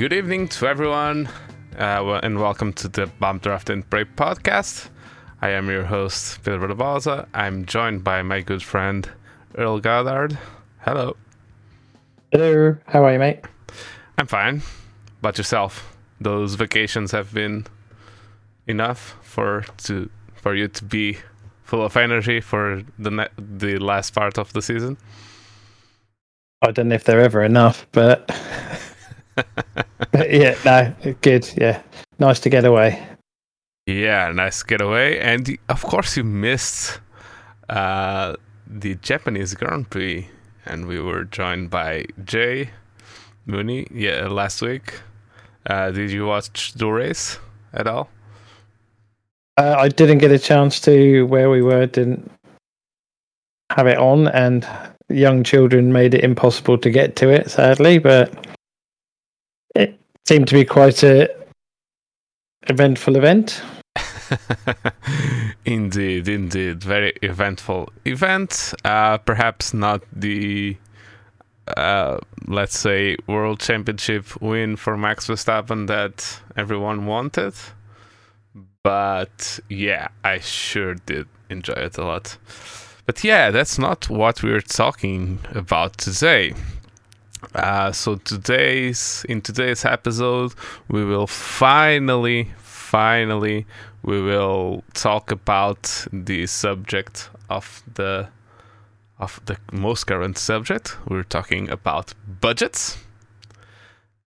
Good evening to everyone, uh, and welcome to the Bump Draft and Pray podcast. I am your host, Pedro Barbosa. I'm joined by my good friend, Earl Goddard. Hello. Hello, how are you, mate? I'm fine. But yourself? Those vacations have been enough for to for you to be full of energy for the ne- the last part of the season. I don't know if they're ever enough, but yeah, no, good. Yeah, nice to get away. Yeah, nice getaway, and of course you missed uh, the Japanese Grand Prix, and we were joined by Jay Mooney. Yeah, last week. Uh, did you watch the race at all? Uh, I didn't get a chance to where we were. Didn't have it on, and young children made it impossible to get to it, sadly. But seemed to be quite a eventful event. indeed, indeed, very eventful event. Uh, perhaps not the, uh, let's say, world championship win for Max Verstappen that everyone wanted, but yeah, I sure did enjoy it a lot. But yeah, that's not what we're talking about today. Uh, so today's in today's episode, we will finally, finally, we will talk about the subject of the of the most current subject. We're talking about budgets.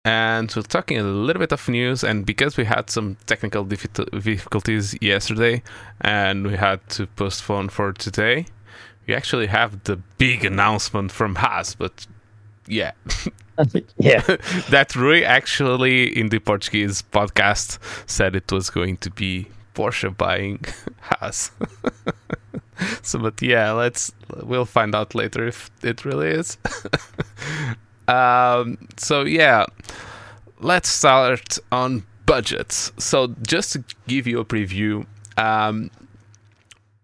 And we're talking a little bit of news, and because we had some technical difficulties yesterday and we had to postpone for today, we actually have the big announcement from Haas, but yeah. yeah. that Rui actually in the Portuguese podcast said it was going to be Porsche buying Haas. so but yeah, let's we'll find out later if it really is. um so yeah, let's start on budgets. So just to give you a preview, um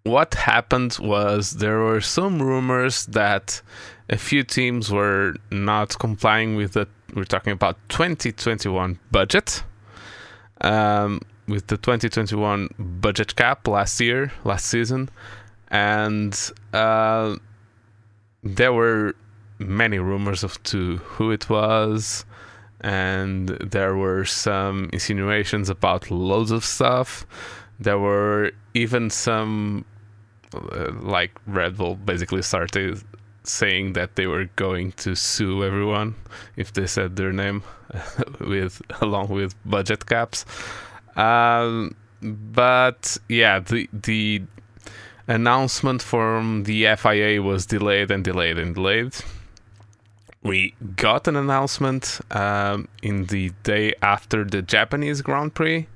what happened was there were some rumors that a few teams were not complying with the we're talking about 2021 budget. Um, with the 2021 budget cap last year last season. And uh, there were many rumors of to who it was. And there were some insinuations about loads of stuff. There were even some uh, like Red Bull basically started saying that they were going to sue everyone if they said their name with along with budget caps. Um, but yeah, the the announcement from the FIA was delayed and delayed and delayed. We got an announcement um, in the day after the Japanese Grand Prix,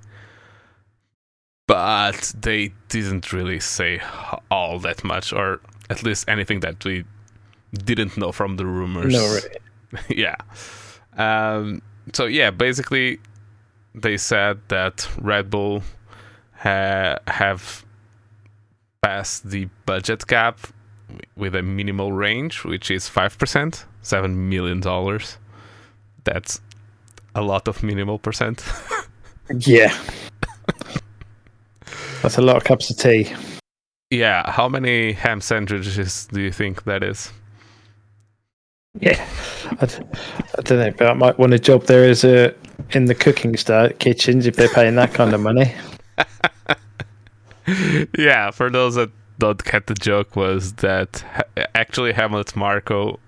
but they didn't really say all that much, or at least anything that we didn't know from the rumors. No, yeah. Um, so yeah, basically, they said that Red Bull ha- have passed the budget cap with a minimal range, which is five percent, seven million dollars. That's a lot of minimal percent. yeah. That's a lot of cups of tea. Yeah, how many ham sandwiches do you think that is? Yeah, I d- I don't know, but I might want a job there as a in the cooking start kitchens if they're paying that kind of money. yeah, for those that don't get the joke, was that actually Helmut Marko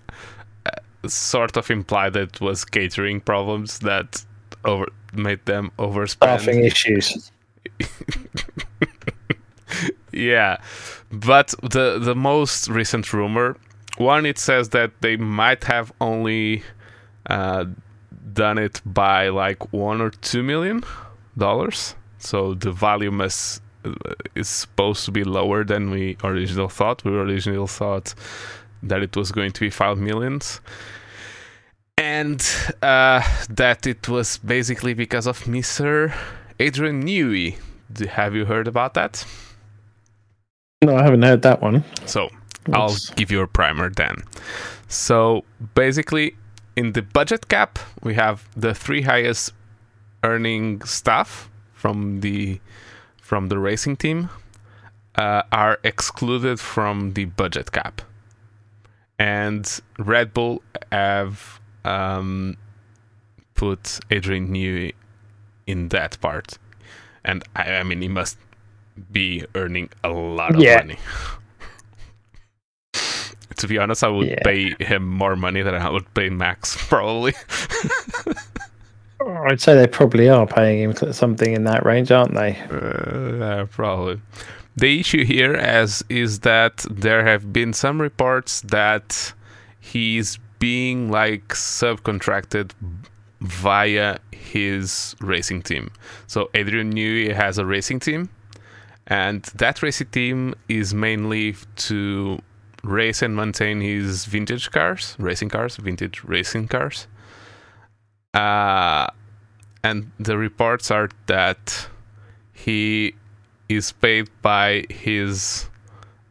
uh, sort of implied that it was catering problems that over made them overspend. Staffing issues. yeah, but the the most recent rumor, one, it says that they might have only uh, done it by like one or two million dollars. So the value must uh, is supposed to be lower than we originally thought. We originally thought that it was going to be five millions. And uh, that it was basically because of Mr. Adrian Newey. Do- Have you heard about that? No, I haven't heard that one. So I'll give you a primer then. So basically, in the budget cap, we have the three highest earning staff from the from the racing team uh, are excluded from the budget cap, and Red Bull have um, put Adrian Newey in that part, and I, I mean he must be earning a lot of Yeah. money. to be honest, I would Yeah. pay him more money than I would pay Max, probably. I'd say they probably are paying him something in that range, aren't they? Uh, yeah, probably. The issue here as is that there have been some reports that he's being like subcontracted via his racing team. So Adrian Newey has a racing team, and that racing team is mainly to race and maintain his vintage cars, racing cars, vintage racing cars. Uh, and the reports are that he is paid by his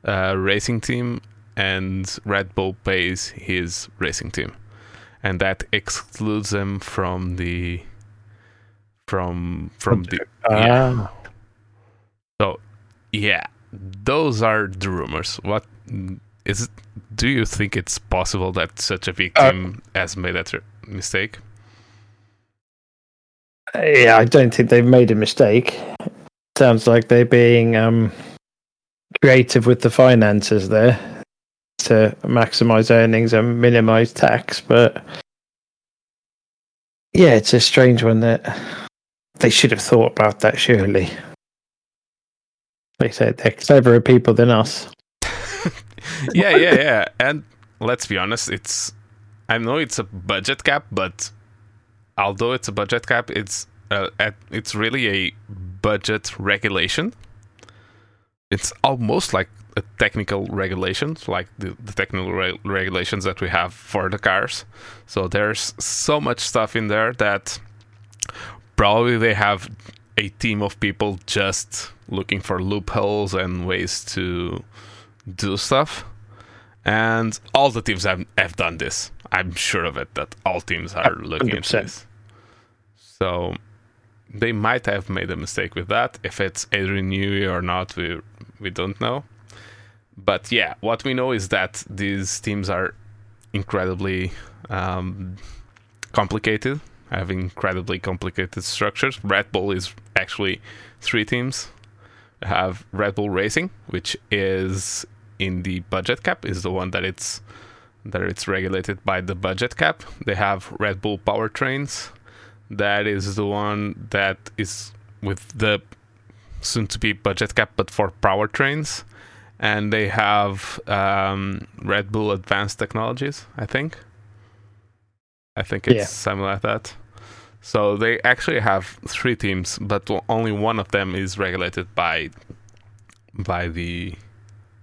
uh, racing team and Red Bull pays his racing team and that excludes him from the from from the yeah. Ah, so yeah those are the rumors what is it do you think it's possible that such a Uh, team has made that mistake yeah, I don't think they've made a mistake. Sounds like they're being um, creative with the finances there to maximize earnings and minimize tax. But yeah, it's a strange one that they should have thought about that. Surely, they said they're cleverer people than us. yeah, yeah, yeah. And let's be honest, it's I know it's a budget cap, but although it's a budget cap, it's uh, at, it's really a budget regulation. It's almost like a technical regulation, like the, the technical re- regulations that we have for the cars. So there's so much stuff in there that probably they have a team of people just looking for loopholes and ways to do stuff. And all the teams have, have done this. I'm sure of it that all teams are looking into 100%. this. So they might have made a mistake with that. If it's Adrian Newey or not, we we don't know. But yeah, what we know is that these teams are incredibly um, complicated, have incredibly complicated structures. Red Bull is actually three teams. We have Red Bull Racing, which is in the budget cap, is the one that it's that it's regulated by the budget cap. They have Red Bull Powertrains, that is the one that is with the soon to be budget cap, but for powertrains. And they have um, Red Bull Advanced Technologies, I think. I think it's Yeah. something like that. So they actually have three teams, but only one of them is regulated by by the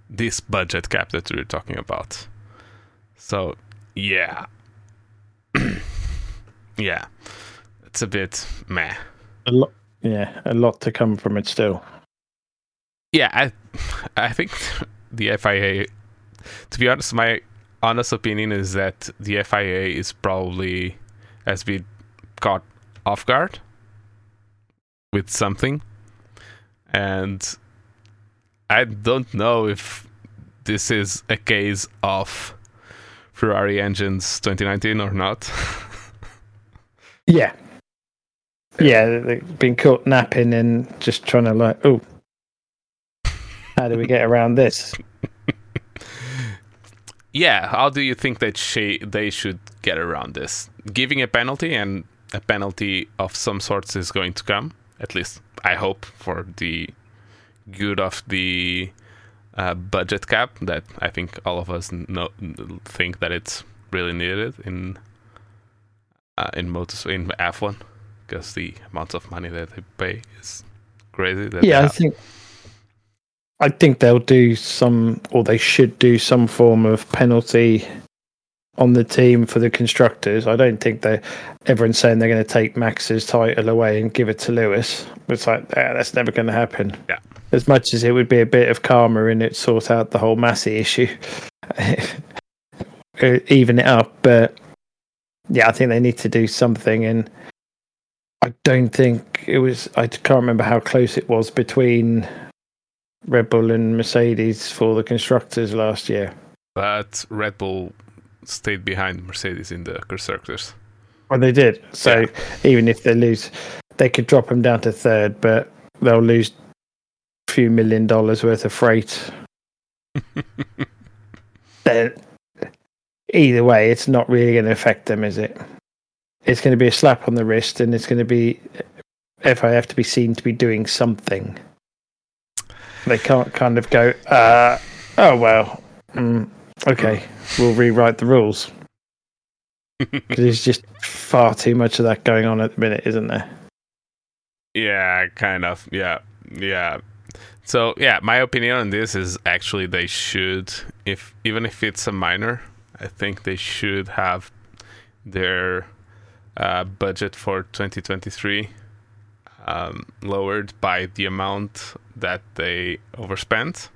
this budget cap that we're talking about. So yeah, yeah, it's a bit meh. A lot, yeah, a lot to come from it still. Yeah, I I think the FIA. To be honest, my honest opinion is that the FIA is probably has been caught off guard with something, and I don't know if this is a case of Ferrari engines 2019 or not. Yeah. Yeah, they've been caught napping and just trying to like, oh, how do we get around this? yeah, how do you think that she, they should get around this? Giving a penalty and a penalty of some sorts is going to come. At least I hope for the good of the uh, budget cap that I think all of us know, think that it's really needed in uh, in motors in F1 because the amount of money that they pay is crazy. Yeah, I think I think they'll do some or they should do some form of penalty on the team for the constructors. I don't think they everyone's saying they're going to take Max's title away and give it to Lewis. It's like ah, that's never going to happen. Yeah. As much as it would be a bit of karma in it, sort out the whole Masi issue, Uh, even it up. But yeah, I think they need to do something. And I don't think it was. I can't remember how close it was between Red Bull and Mercedes for the constructors last year. But Red Bull stayed behind Mercedes in the constructors. Well, they did. So Yeah. even if they lose, they could drop them down to third, but they'll lose a few million dollars worth of freight. either way, it's not really going to affect them, is it? It's going to be a slap on the wrist, and it's going to be if I have to be seen to be doing something. They can't kind of go, uh, oh well, mm, okay, we'll rewrite the rules because there's just far too much of that going on at the minute, isn't there? Yeah, kind of. Yeah, yeah. So yeah, my opinion on this is actually they should, if even if it's a minor, I think they should have their uh, budget for 2023 um, lowered by the amount that they overspent,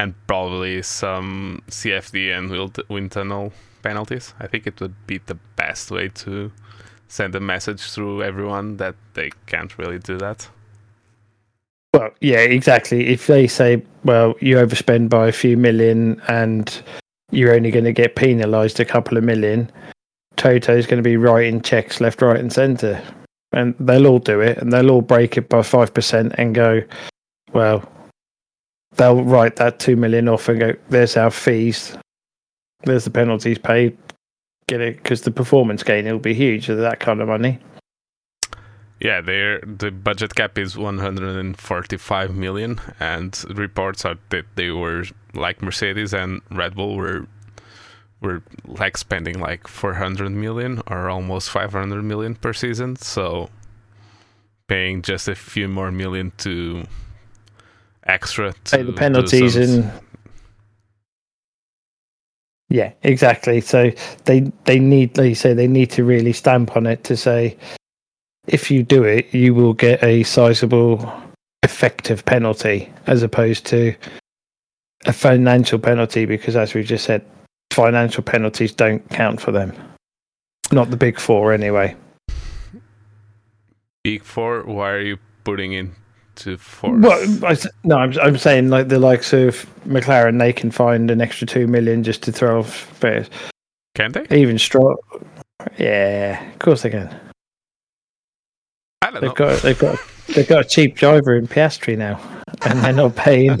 and probably some CFD and wind- tunnel penalties. I think it would be the best way to send a message through everyone that they can't really do that. Well, yeah, exactly. If they say, well, you overspend by a few million and you're only going to get penalised a couple of million, Toto's going to be writing checks left, right, and centre. And they'll all do it and they'll all break it by 5% and go, well, they'll write that 2 million off and go, there's our fees, there's the penalties paid. Get it? Because the performance gain will be huge with that kind of money. Yeah, the budget cap is 145 million, and reports are that they were like Mercedes and Red Bull were were like spending like 400 million or almost 500 million per season. So paying just a few more million to extra to pay the penalties and yeah exactly so they they need like you say they need to really stamp on it to say if you do it you will get a sizable effective penalty as opposed to a financial penalty because as we just said financial penalties don't count for them not the big four anyway big four. Why are you putting four? Well, I no, I'm I'm saying like the likes of McLaren, they can find an extra two million just to throw off fares. Can they? Even Stroll, yeah, of course they can. I don't They've know. got they've got they've got a cheap driver in Piastri now, and they're not paying.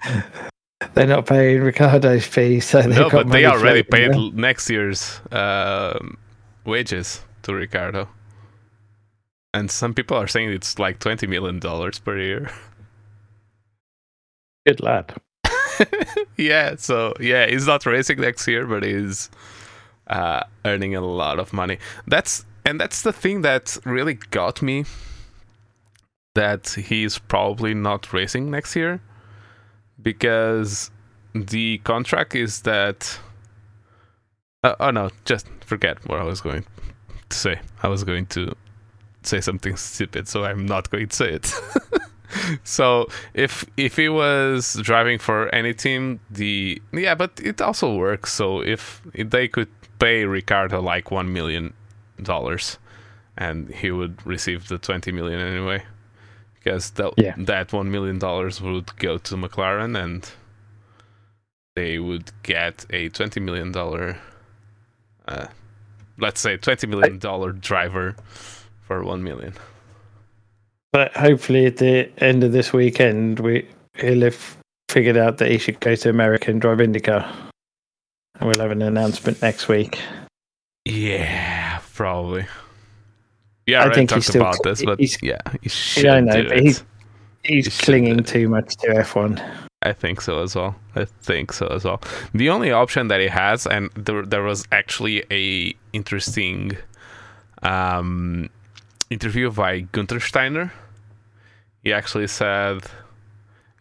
they're not paying Ricciardo's fee, so no, but they already paid next year's um wages to Ricardo. And some people are saying it's like twenty million dollars per year. Good lad. yeah, so yeah, he's not racing next year, but he's uh, earning a lot of money. That's and that's the thing that really got me. That he's probably not racing next year, because the contract is that. Uh, oh no, just forget what I was going to say. I was going to say something stupid, so I'm not going to say it. so if if he was driving for any team, the yeah, but it also works. So if they could pay Ricciardo like one million dollars, and he would receive the twenty million anyway, because that Yeah. that one million dollars would go to McLaren, and they would get a twenty million dollar, uh, let's say twenty million dollar driver for one million. But hopefully, at the end of this weekend, we he'll have figured out that he should go to America and drive IndyCar, and we'll have an announcement next week. Yeah, probably. Yeah, I I think he's still about this, but he's- yeah, he I know, but he's he's He clinging too much to F1. I think so as well. I think so as well. The only option that he has, and there, there was actually a interesting um, interview by Gunther Steiner. He actually said,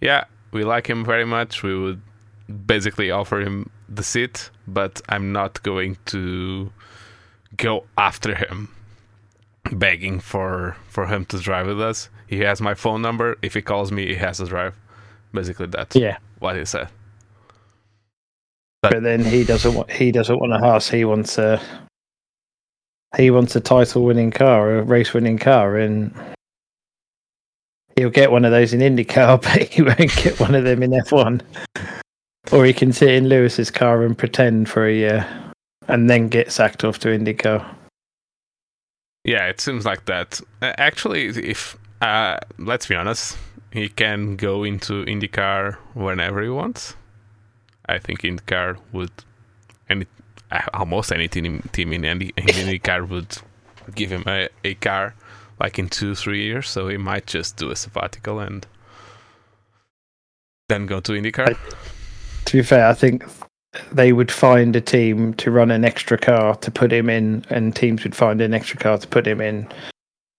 "Yeah, we like him very much. We would basically offer him the seat, but I'm not going to go after him, begging for for him to drive with us. He has my phone number. If he calls me, he has to drive." Basically, that's Yeah, what he said. but then he doesn't want he doesn't want a Haas. He wants a he wants a title winning car, a race winning car, and he'll get one of those in IndyCar, but he won't get one of them in F1. Or he can sit in Lewis's car and pretend for a year and then get sacked off to IndyCar. Yeah, it seems like that. Uh, actually, if uh, let's be honest, he can go into IndyCar whenever he wants. I think IndyCar would, almost any team team in, any in IndyCar would give him a, a car like in two three years. So he might just do a sabbatical and then go to IndyCar. To be fair, I think they would find a team to run an extra car to put him in, and teams would find an extra car to put him in.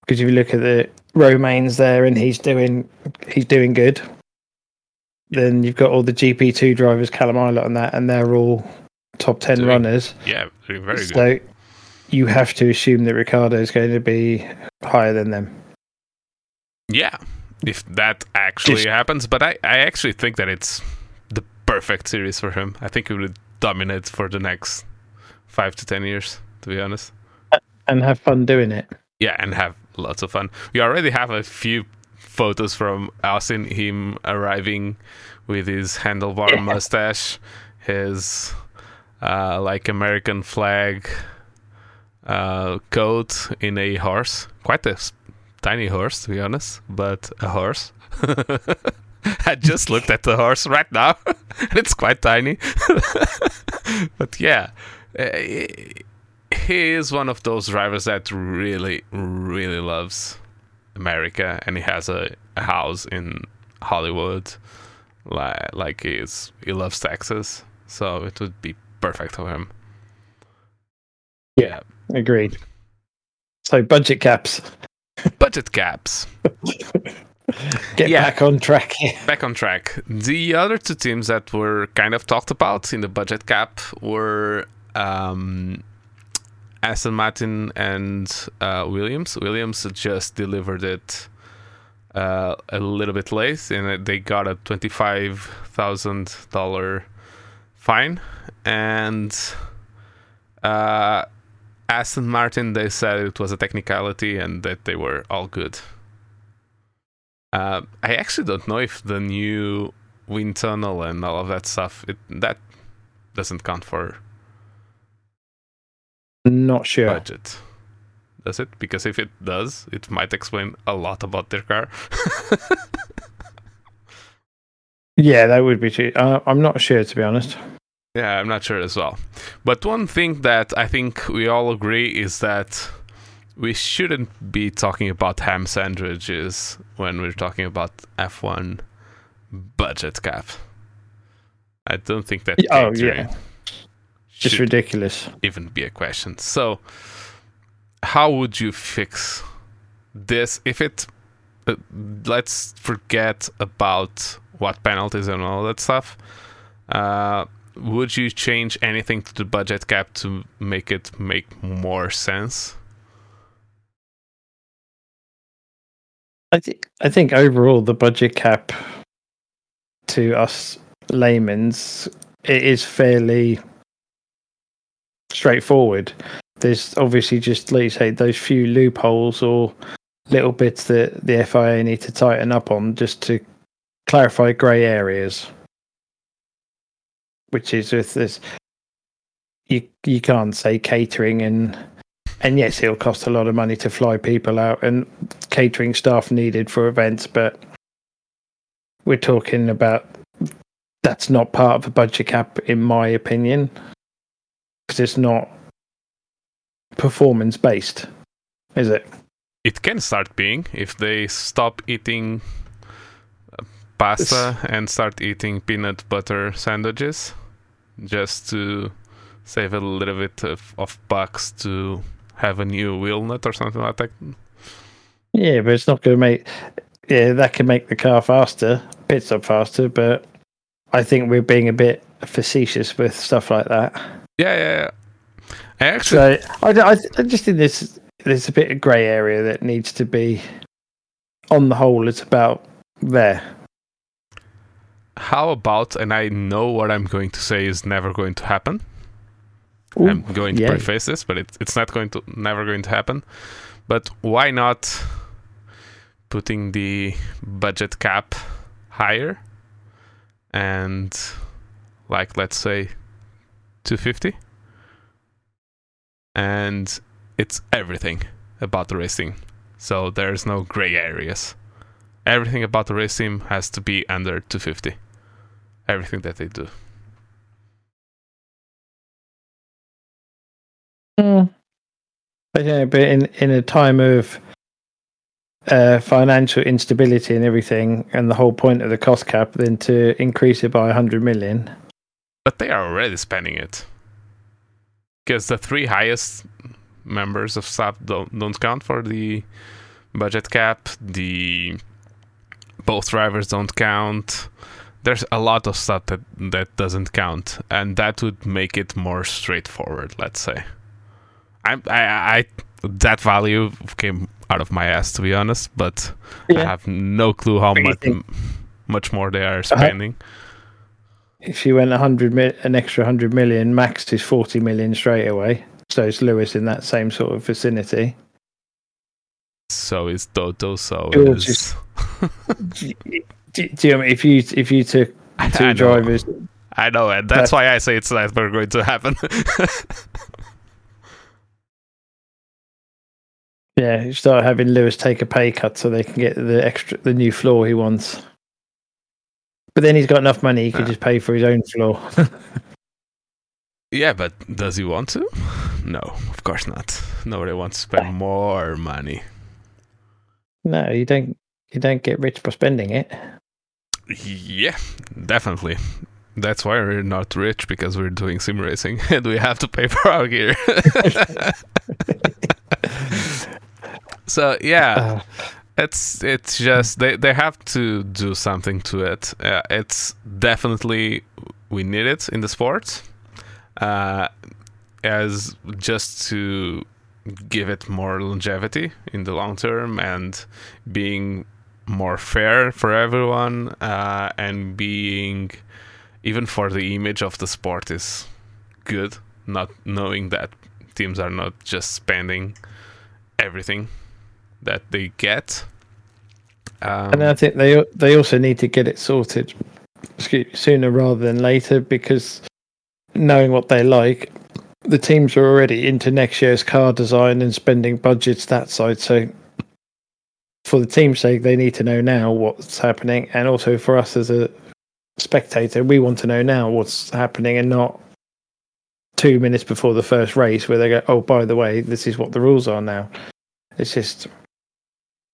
Because if you look at the Romains there, and he's doing he's doing good, then you've got all the GP two drivers, Callum and that, and they're all top ten doing, runners. Yeah, doing very so good. So you have to assume that Ricciardo is going to be higher than them. Yeah, if that actually Just, happens, but I, I actually think that it's the perfect series for him. I think he will dominate for the next five to ten years, to be honest. And have fun doing it. Yeah, and have lots of fun. We already have a few photos from Austin, him arriving with his handlebar yeah. mustache, his uh, like American flag uh, coat in a horse, quite a tiny horse to be honest, but a horse. I just looked at the horse right now. and it's quite tiny. but yeah, eh, he is one of those drivers that really, really loves America, and he has a, a house in Hollywood. Like, like he's he loves Texas, so it would be perfect for him. Yeah, agreed. So budget caps. budget caps. Get yeah, back on track. back on track. The other two teams that were kind of talked about in the budget cap were um, Aston Martin and uh, Williams. Williams just delivered it uh, a little bit late, and they got a twenty-five thousand dollar fine. And uh, Aston Martin, they said it was a technicality and that they were all good. Uh, I actually don't know if the new wind tunnel and all of that stuff it, that doesn't count for. Not sure. Budget. Does it? Because if it does, it might explain a lot about their car. yeah, that would be true. Uh, I'm not sure, to be honest. Yeah, I'm not sure as well. But one thing that I think we all agree is that we shouldn't be talking about ham sandwiches when we're talking about F1 budget cap. I don't think that. Oh yeah, just ridiculous. Even be a question. So, how would you fix this if it? Uh, let's forget about what penalties and all that stuff. Uh, would you change anything to the budget cap to make it make more sense? I think I think overall the budget cap to us laymen's it is fairly straightforward. There's obviously just like you say those few loopholes or little bits that the FIA need to tighten up on just to clarify grey areas. Which is with this you you can't say catering and and yes, it'll cost a lot of money to fly people out and catering staff needed for events, but we're talking about that's not part of a budget cap, in my opinion, because it's not performance based, is it? It can start being if they stop eating pasta and start eating peanut butter sandwiches just to save a little bit of, of bucks to have a new wheel nut or something like that. Yeah, but it's not going to make. Yeah, that can make the car faster, pit stop faster, but I think we're being a bit facetious with stuff like that. Yeah, yeah, yeah. I actually, so I, I, I just think there's there's a bit of grey area that needs to be. On the whole, it's about there. How about, and I know what I'm going to say is never going to happen. Ooh, I'm going to yeah. preface this, but it, it's not going to never going to happen. But why not putting the budget cap higher and like let's say 250 and it's everything about the racing so there's no gray areas everything about the race team has to be under 250 everything that they do Mm. But yeah, but in in a time of uh, financial instability and everything, and the whole point of the cost cap, then to increase it by hundred million. but they are already spending it because the three highest members of SAP don't, don't count for the budget cap the both drivers don't count there's a lot of stuff that that doesn't count and that would make it more straightforward let's say I, I, I that value came out of my ass to be honest but i have no clue how much think? much more they are uh-huh. spending If you went a hundred mil, an extra hundred million, max is forty million straight away. So it's Lewis in that same sort of vicinity. so is Toto, so George is. Do, do you know, if you if you took two know. drivers, I know, and that's That's- why I say it's never going to happen. yeah, you start having Lewis take a pay cut so they can get the extra the new floor he wants. But then he's got enough money; he could Yeah. just pay for his own floor. yeah, but does he want to? No, of course not. Nobody wants to spend more money. no, you don't. You don't get rich by spending it. Yeah, definitely. That's why we're not rich because we're doing sim racing and we have to pay for our gear. so yeah, Uh, it's it's just they they have to do something to it. Uh, it's definitely we need it in the sport, uh, as just to give it more longevity in the long term and being more fair for everyone uh, and being even for the image of the sport is good. Not knowing that teams are not just spending everything that they get. Um, and I think they they also need to get it sorted excuse, sooner rather than later because knowing what they like, the teams are already into next year's car design and spending budgets that side. So for the team's sake, they need to know now what's happening, and also for us as a spectator, we want to know now what's happening and not two minutes before the first race where they go, "Oh, by the way, this is what the rules are now." It's just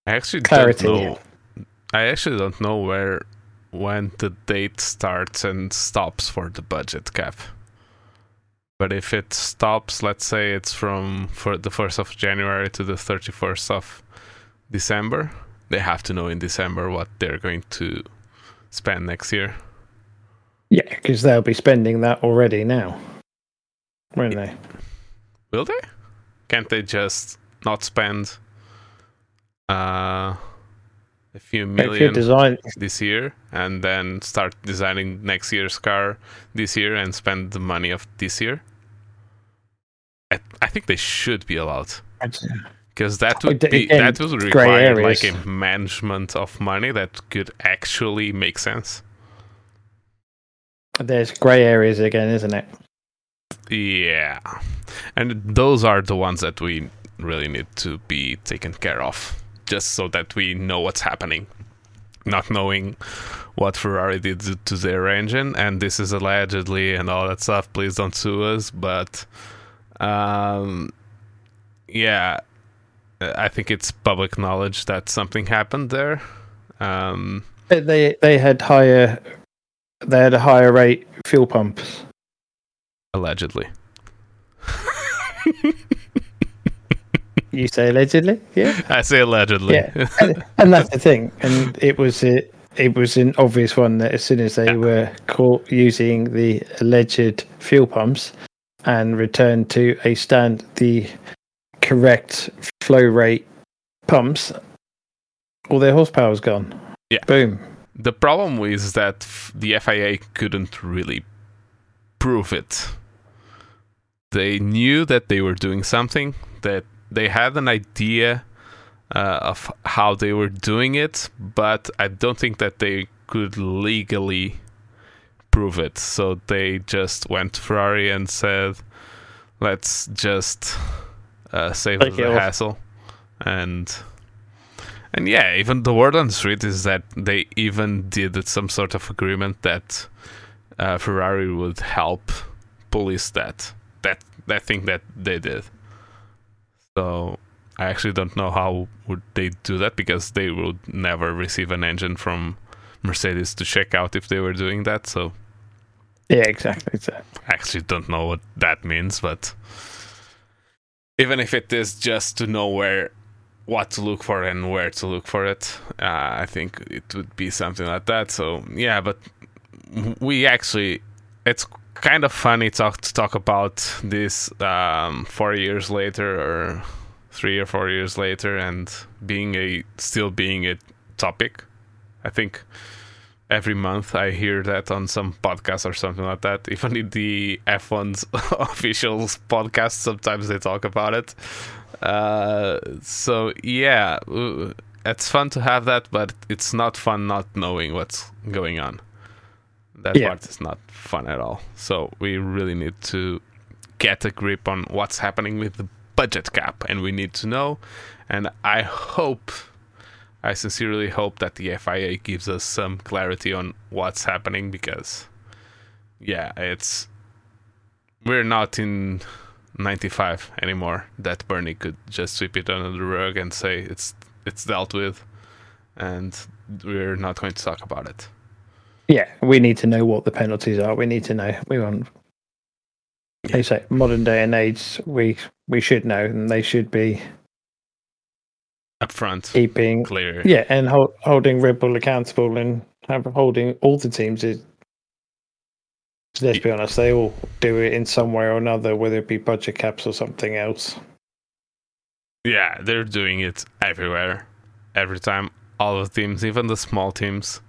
I actually clarity. don't know. I actually don't know where when the date starts and stops for the budget cap. But if it stops, let's say it's from for the first of January to the thirty first of December, they have to know in December what they're going to spend next year. Yeah, because they'll be spending that already now, won't they? Will they? Can't they just not spend uh, a few million design, this year and then start designing next year's car this year and spend the money of this year? I, I think they should be allowed because that would be that would require like a management of money that could actually make sense. there's grey areas again, isn't it? Yeah, and those are the ones that we really need to be taken care of, just so that we know what's happening. Not knowing what Ferrari did to- to their engine, and this is allegedly and all that stuff. Please don't sue us, but um, yeah, I think it's public knowledge that something happened there. Um, They- They had higher they had a higher rate fuel pumps. allegedly, You say allegedly, yeah, I say allegedly. Yeah. and, and that's the thing. And it was it it was an obvious one that as soon as they Yeah. were caught using the alleged fuel pumps and returned to a stand the correct flow rate pumps, all their horsepower was gone. Yeah. Boom. The problem is that the FIA couldn't really prove it. they knew that they were doing something, that they had an idea uh, of how they were doing it, but I don't think that they could legally prove it. So they just went to Ferrari and said, "Let's just uh, the hassle." And and yeah, even the word on the street is that they even did some sort of agreement that uh, Ferrari would help police that that that thing that they did. So I actually don't know how would they do that because they would never receive an engine from Mercedes to check out if they were doing that. So Yeah, exactly. So, I actually don't know what that means, but even if it is just to know where what to look for and where to look for it, uh, I think it would be something like that. So yeah, but we actually it's kind of funny talk to talk about this um, four years later or three or four years later and being a still being a topic. I think every month I hear that on some podcast or something like that. Even in the F1's official podcast, sometimes they talk about it. Uh, so yeah, uh, it's fun to have that, but it's not fun not knowing what's going on. That Yeah. part is not fun at all. So we really need to get a grip on what's happening with the budget cap, and we need to know. And I hope, I sincerely hope that the FIA gives us some clarity on what's happening because, yeah, it's we're not in 95 anymore. That Bernie could just sweep it under the rug and say it's it's dealt with, and we're not going to talk about it. yeah, we need to know what the penalties are. We need to know. We want. They say modern day and age, we we should know, and they should be Up front, keeping clear. yeah, and hold, holding Red Bull accountable and holding all the teams. Is, let's be honest, they all do it in some way or another, whether it be budget caps or something else. Yeah, they're doing it everywhere, every time. All the teams, even the small teams,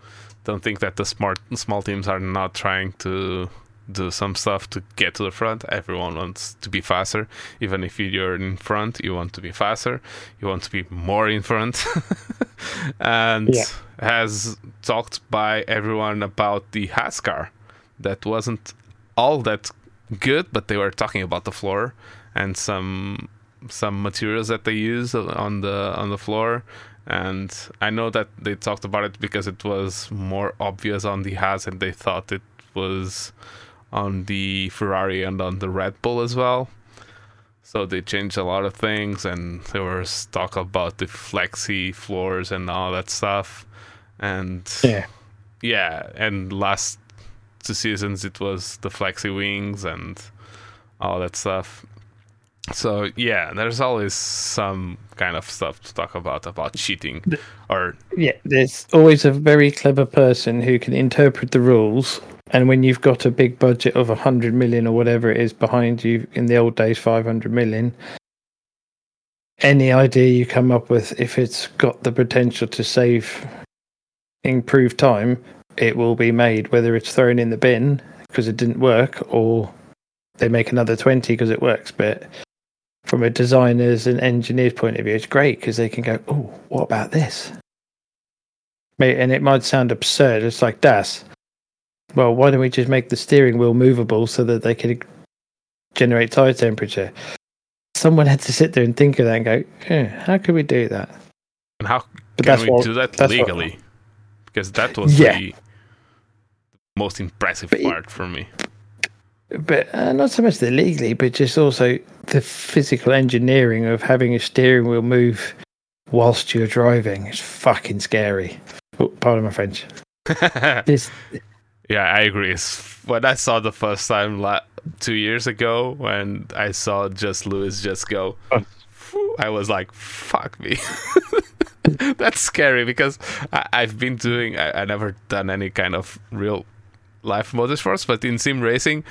don't think that the smart small teams are not trying to do some stuff to get to the front. Everyone wants to be faster. Even if you're in front, you want to be faster. You want to be more in front. and Yeah. has talked by everyone about the Haas car. That wasn't all that good, but they were talking about the floor and some some materials that they use on the on the floor and I know that they talked about it because it was more obvious on the Haas and they thought it was on the Ferrari and on the Red Bull as well. So they changed a lot of things and there was talk about the flexi floors and all that stuff. And Yeah, yeah, and last two seasons it was the flexi wings and all that stuff. So yeah, there's always some kind of stuff to talk about about cheating or yeah. There's always a very clever person who can interpret the rules, and when you've got a big budget of a hundred million or whatever it is behind you, in the old days, five hundred million. Any idea you come up with, if it's got the potential to save, improve time, it will be made. Whether it's thrown in the bin because it didn't work, or they make another twenty because it works. But from a designer's and engineer's point of view, it's great because they can go, "Oh, what about this?" And it might sound absurd. It's like das. Well, why don't we just make the steering wheel movable so that they could generate tire temperature? Someone had to sit there and think of that and go, eh, "How could we do that?" and how But can we what- do that that's what- legally? because that was Yeah. the most impressive But part for me. but uh, not so much the legally, but just also the physical engineering of having a steering wheel move whilst you're driving. It's fucking scary. Oh, pardon my French. This, Yeah, I agree. It's- When I saw the first time la- two years ago, when I saw just Lewis just go. I was like, "Fuck me." That's scary because I- I've been doing. I-, I never done any kind of real life motorsports, but in sim racing,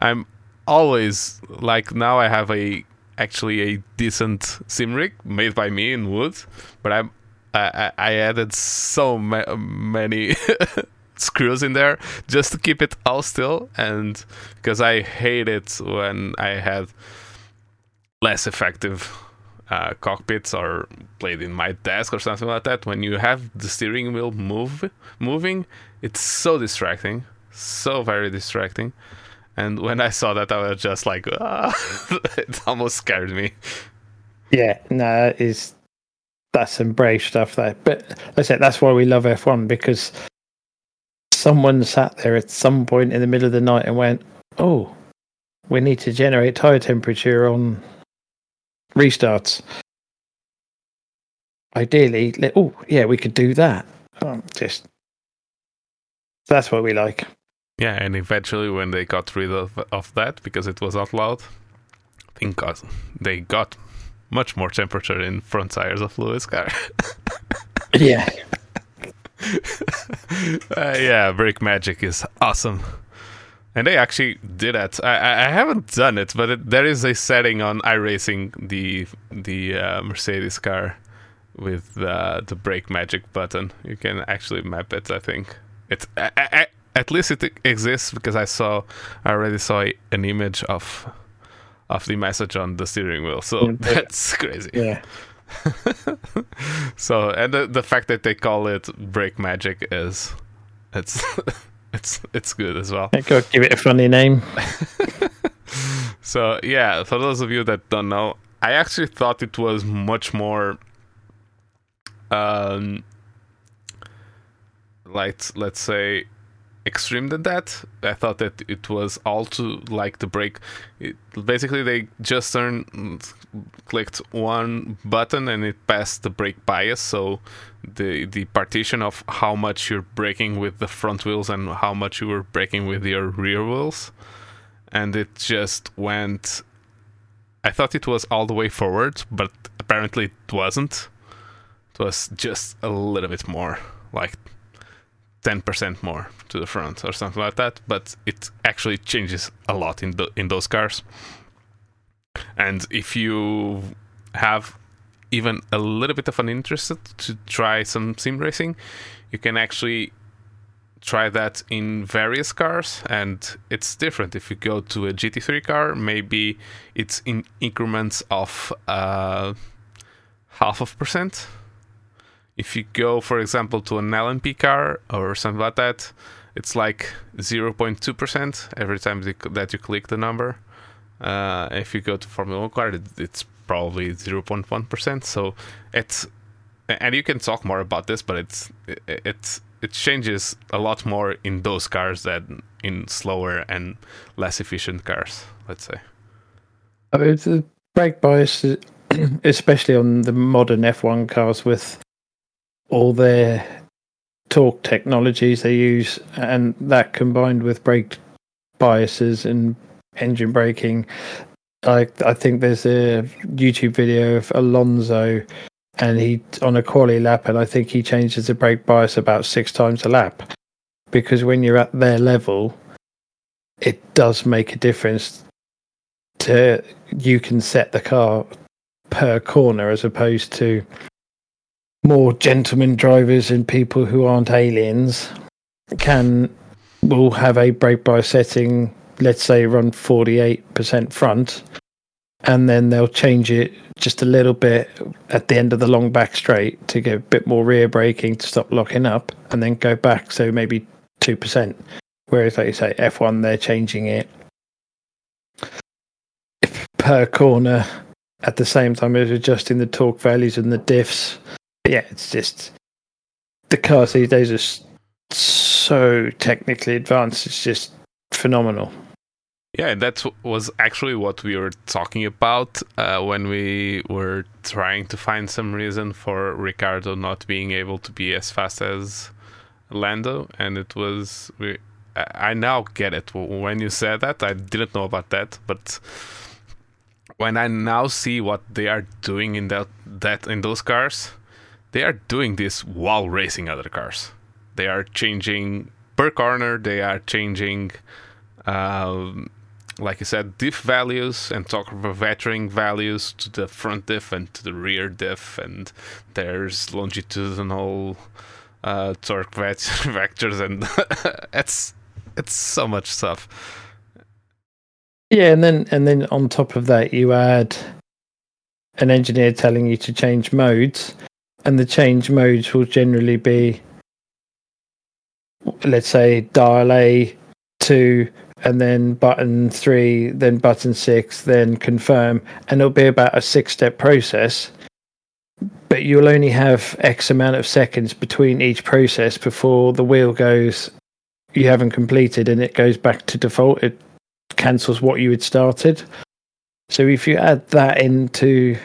I'm always like now. I have a actually a decent sim rig made by me in wood, but I'm I, I I added so ma- many screws in there just to keep it all still. And because I hate it when I had less effective uh, cockpits or played in my desk or something like that. When you have the steering wheel move moving, it's so distracting, so very distracting. And when I saw that, I was just like, ah, it almost scared me. Yeah, no, that is that's some brave stuff there. But I said that's why we love F1 because someone sat there at some point in the middle of the night and went, "Oh, we need to generate tire temperature on restarts." Ideally, oh yeah, we could do that. Um, just that's what we like. Yeah, and eventually, when they got rid of of that because it was outlawed, I think they got much more temperature in front tires of Lewis car. yeah. uh, yeah, brake magic is awesome. And they actually did that. I, I haven't done it, but it, there is a setting on iRacing the the uh, Mercedes car with uh, the brake magic button. You can actually map it. I think it's I, I, at least it exists because I saw I already saw an image of of the message on the steering wheel. So yeah, that's crazy. Yeah. so and the the fact that they call it brake magic is it's it's it's good as well. I Go give it a funny name. so yeah, for those of you that don't know, I actually thought it was much more um like let's say extreme than that. I thought that it was all to like the brake. It, basically, they just turned, clicked one button and it passed the brake bias. So the the partition of how much you're braking with the front wheels and how much you were braking with your rear wheels, and it just went. I thought it was all the way forward, but apparently it wasn't. It was just a little bit more, like 10% more to the front or something like that but it actually changes a lot in the, in those cars. And if you have even a little bit of an interest to try some sim racing you can actually try that in various cars and it's different. If you go to a gt3 car maybe it's in increments of uh, half of percent if you go, for example, to an LMP car or something like that, it's like 0.2% every time that you click the number. Uh, if you go to Formula One car, it's probably 0.1%. So it's, and you can talk more about this, but it's it's it changes a lot more in those cars than in slower and less efficient cars. Let's say. I mean, the brake bias, especially on the modern F1 cars with all their torque technologies they use, and that combined with brake biases and engine braking. I I think there's a YouTube video of Alonso, and he on a quali lap, and I think he changes the brake bias about six times a lap, because when you're at their level, it does make a difference. To you can set the car per corner as opposed to more gentlemen drivers and people who aren't aliens can will have a brake bias setting let's say run 48% front and then they'll change it just a little bit at the end of the long back straight to get a bit more rear braking to stop locking up and then go back so maybe 2% whereas like you say f1 they're changing it per corner at the same time as adjusting the torque values and the diffs yeah, it's just the cars these days are so technically advanced. It's just phenomenal. Yeah, and that was actually what we were talking about uh, when we were trying to find some reason for Ricciardo not being able to be as fast as Lando, and it was. We, I now get it. When you said that, I didn't know about that, but when I now see what they are doing in that that in those cars, they are doing this while racing other cars. They are changing per corner. They are changing, uh, like I said, diff values and torque about vectoring values to the front diff and to the rear diff. And there's longitudinal uh, torque vectors, and it's it's so much stuff. Yeah, and then and then on top of that, you add an engineer telling you to change modes, and the change modes will generally be, let's say, dial A to and then button three, then button six, then confirm, and it'll be about a six step process. But you'll only have X amount of seconds between each process before the wheel goes, you haven't completed, and it goes back to default. It cancels what you had started. So if you add that into,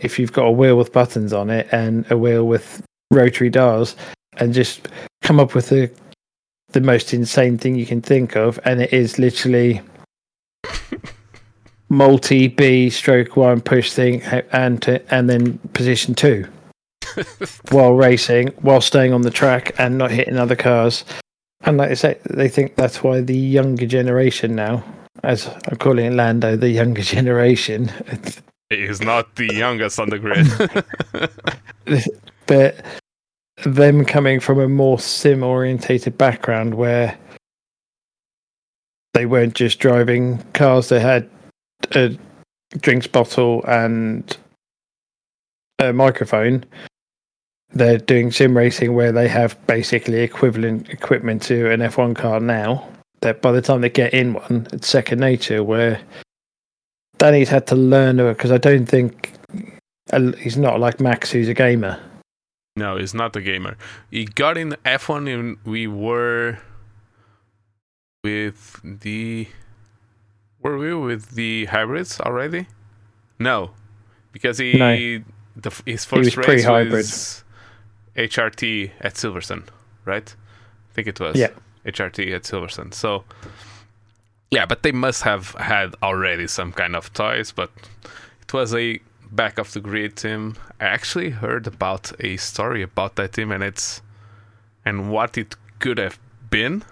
if you've got a wheel with buttons on it and a wheel with rotary dials, and just come up with the the most insane thing you can think of, and it is literally multi B stroke one push thing and to, and then position two while racing, while staying on the track and not hitting other cars. And like I say, they think that's why the younger generation now, as I'm calling it Lando, the younger generation. He is not the youngest on the grid. but them coming from a more sim orientated background where they weren't just driving cars, they had a drinks bottle and a microphone. They're doing sim racing where they have basically equivalent equipment to an F1 car now. That by the time they get in one, it's second nature. Where Danny's had to learn because I don't think he's not like Max, who's a gamer. No, he's not a gamer. He got in F1 and we were with the were we with the hybrids already? No, because he no. the his first race pre-hybrid. was HRT at Silverstone, right? I think it was. Yeah. HRT at Silverstone. So yeah, but they must have had already some kind of toys, but it was a back of the grid team. I actually heard about a story about that team and it's and what it could have been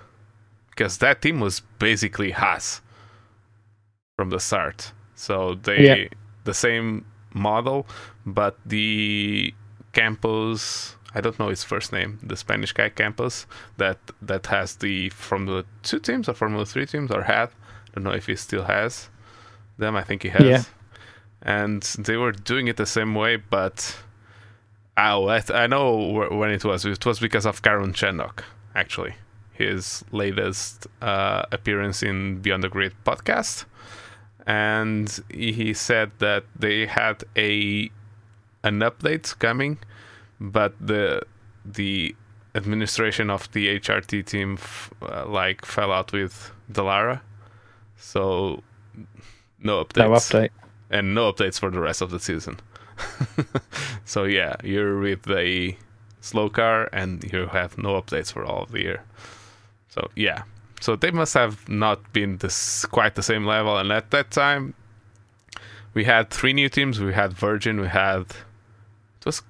because that team was basically Haas from the start. So they yeah. the same model, but the Campos I don't know his first name, the Spanish guy Campos that that has the from the two teams or Formula Three teams or had. I don't know if he still has them. I think he has. Yeah and they were doing it the same way, but oh, I, I know when it was. It was because of Karun Chandhok, actually, his latest uh, appearance in Beyond the Grid podcast, and he said that they had a an update coming, but the the administration of the HRT team f- uh, like fell out with Dallara, so no updates. No update and no updates for the rest of the season. so yeah, you're with a slow car and you have no updates for all of the year. So yeah, so they must have not been this quite the same level. And at that time, we had three new teams. We had Virgin. We had it was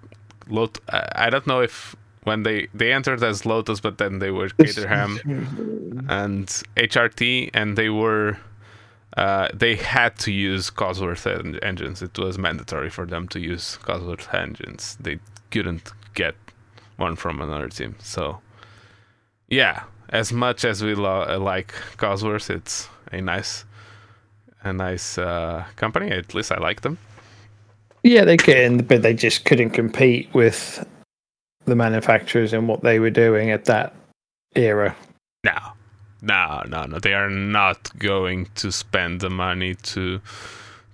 Lot. I don't know if when they they entered as Lotus, but then they were Caterham and HRT, and they were uh, they had to use Cosworth en- engines. It was mandatory for them to use Cosworth engines. They couldn't get one from another team. So, yeah, as much as we lo- uh, like Cosworth, it's a nice, a nice uh, company. At least I like them. Yeah, they could, but they just couldn't compete with the manufacturers and what they were doing at that era. No, no, no, no. They are not going to spend the money to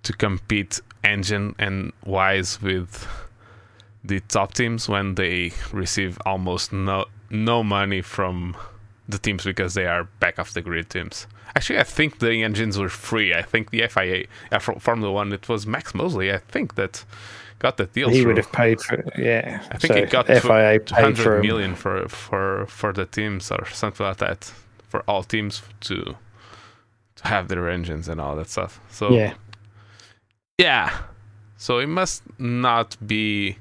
to compete engine and wise with the top teams when they receive almost no no money from the teams because they are back of the grid teams. Actually, I think the engines were free. I think the FIA uh, Formula One it was Max Mosley. I think that got the deal. He through. would have paid for yeah. I think so he got FIA paid for million for for for the teams or something like that for all teams to to have their engines and all that stuff. So yeah, yeah. So it must not be.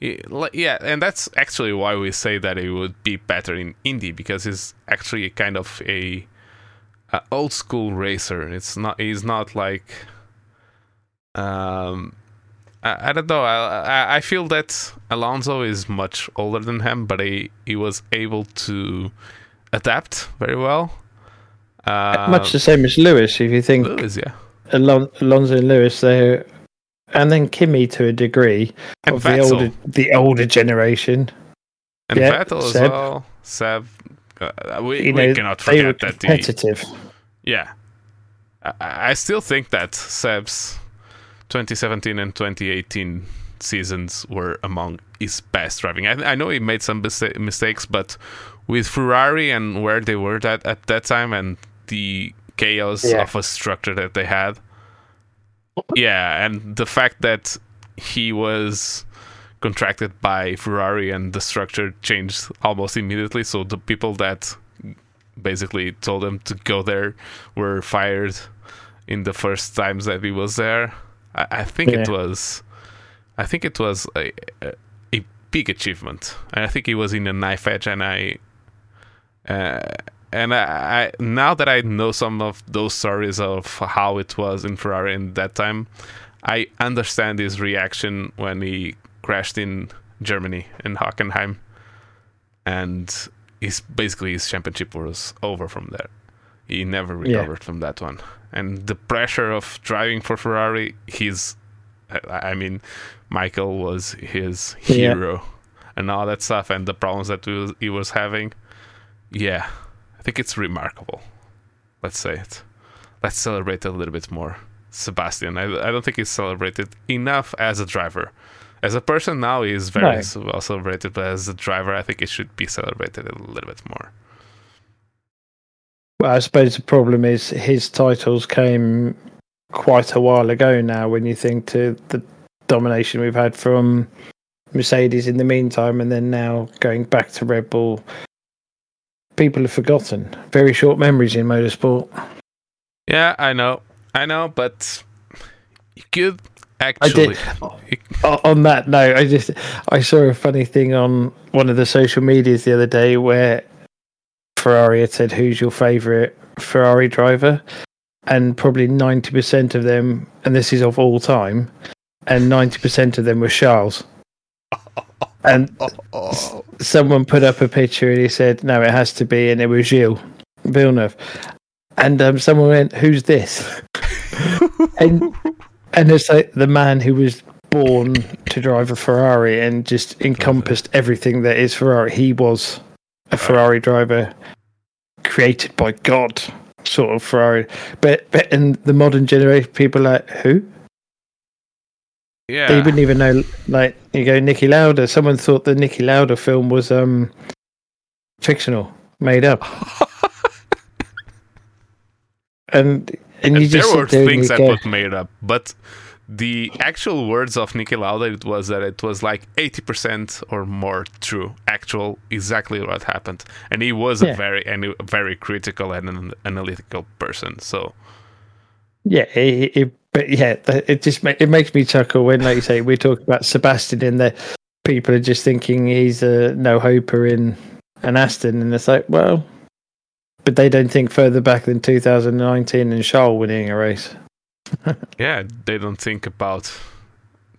Yeah, and that's actually why we say that it would be better in Indy because it's actually kind of a, a old school racer. It's not. He's not like. Um, I, I don't know. I, I I feel that Alonso is much older than him, but he he was able to adapt very well. Uh, Much the same as Lewis, if you think Lewis, yeah, Alon- Alonso and Lewis, they and then Kimi to a degree and of the older the older generation. and yeah, Vettel as Seb. well. Seb, uh, we, You we know, cannot forget that. The, competitive. yeah, I, I still think that Seb's 2017 and 2018 seasons were among his best driving. I, I know he made some mista- mistakes, but with Ferrari and where they were that at that time and the chaos Yeah. of a structure that they had, yeah, and the fact that he was contracted by Ferrari and the structure changed almost immediately. So the people that basically told him to go there were fired in the first times that he was there. I, I think it was, I think it was a, a, a big achievement. And I think he was in a knife edge, and I, uh, and I, I now that I know some of those stories of how it was in Ferrari in that time, I understand his reaction when he crashed in Germany in Hockenheim, and his basically his championship was over from there. He never Yeah. recovered from that one, and the pressure of driving for Ferrari, he's, I mean, Michael was his Yeah. hero, and all that stuff, and the problems that he was, he was having. Yeah, I think it's remarkable. Let's say it. Let's celebrate a little bit more. Sebastian, I, I don't think he's celebrated enough as a driver. As a person now, he is very No. well celebrated, but as a driver, I think he should be celebrated a little bit more. Well, I suppose the problem is his titles came quite a while ago now. When you think to the domination we've had from Mercedes in the meantime, and then now going back to Red Bull, people have forgotten. Very short memories in motorsport. Yeah, I know, I know, but you could actually. did. On that note, I just I saw a funny thing on one of the social medias the other day where Ferrari had said, "Who's your favorite Ferrari driver?" And probably ninety percent of them, and this is of all time, and ninety percent of them were Charles. And someone put up a picture and he said, "No, it has to be," and it was Gilles Villeneuve. And um, someone went, "Who's this?" and and it's like the man who was born to drive a Ferrari and just encompassed everything that is Ferrari. He was a Ferrari driver created by God, sort of Ferrari. But but in the modern generation, people are like who? Yeah, they wouldn't even know. Like you go, Niki Lauda. Someone thought the Niki Lauda film was um fictional, made up, and and And there were there things go, were made up, but the actual words of Niki Lauda it was that it was like 80% or more true, actual, exactly what happened. And he was Yeah. a very and a very critical and an analytical person. So Yeah, it, it, but yeah, it just it makes me chuckle when, like you say, we talk about Sebastian in there. People are just thinking he's a no hoper in an Aston, and it's like, well, but they don't think further back than 2019 and Charles winning a race. yeah, they don't think about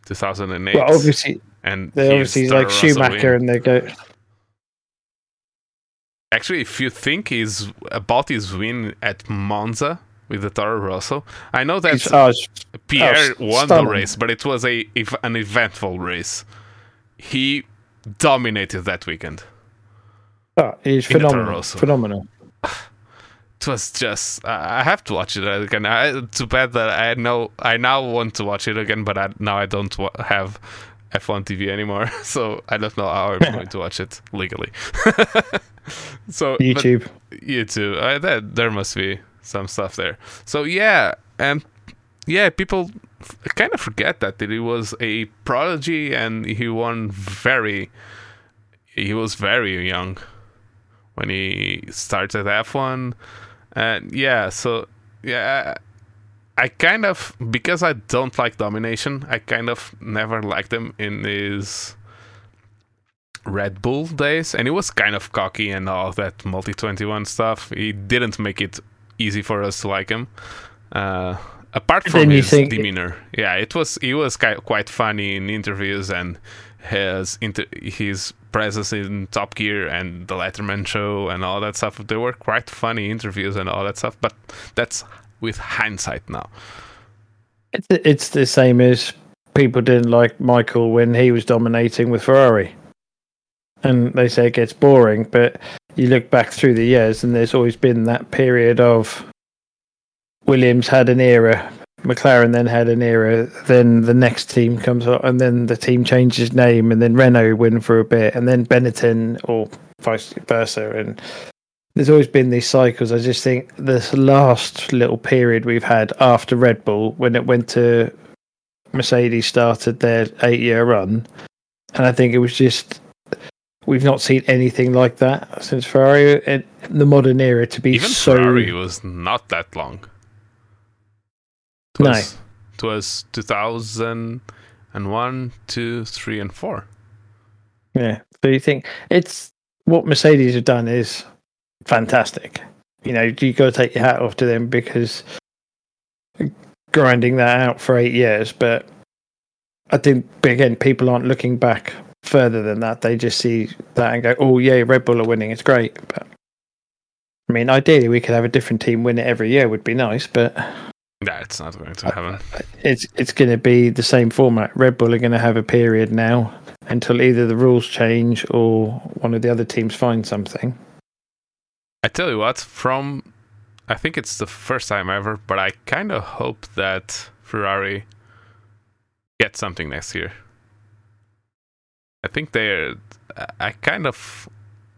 2008 Well, obviously, and they obviously like Rosso Schumacher, and they go, Actually, if you think he's about his win at Monza with the Toro Rosso, I know that oh, Pierre Oh, won the race, but it was a ev- an eventful race. He dominated that weekend. oh, he's In the Toro phenomenal, phenomenal. It was just I I have to watch it again. I, too bad that I know I now want to watch it again, but I, now I don't wa- have F1 TV anymore, so I don't know how I'm going to watch it legally. so YouTube. YouTube. Uh, that there must be some stuff there. So yeah, and yeah, people f- kind of forget that that he was a prodigy and he won very. He was very young when he started F1, and yeah, so yeah. I kind of because I don't like domination. I kind of never liked him in his Red Bull days, and he was kind of cocky and all that multi twenty one stuff. He didn't make it easy for us to like him. Uh, apart from his demeanor, yeah, it was he was ki- quite funny in interviews and his inter- his presence in Top Gear and the Letterman show and all that stuff. They were quite funny interviews and all that stuff. But that's with hindsight now. It's, it's the same as people didn't like Michael when he was dominating with Ferrari. And they say it gets boring, but you look back through the years and there's always been that period of Williams had an era, McLaren then had an era, then the next team comes up and then the team changes name and then Renault win for a bit and then Benetton or vice versa and there's always been these cycles. I just think this last little period we've had after Red Bull, when it went to Mercedes, started their eight year run, and I think it was just we've not seen anything like that since Ferrari in the modern era to be Even so. Ferrari was not that long. It No. was, It was 2001, 2, 3, and 4. Yeah. So you think it's what Mercedes have done is fantastic. You know, you got to take your hat off to them because grinding that out for eight years. But I think again, people aren't looking back further than that. They just see that and go, "Oh yeah, Red Bull are winning. It's great." But I mean, ideally, we could have a different team win it every year. Would be nice, but It's not going to happen. it's it's going to be the same format. Red Bull are going to have a period now until either the rules change or one of the other teams find something. I tell you what, from I think it's the first time ever, but I kind of hope that Ferrari gets something next year. I think they're. I kind of.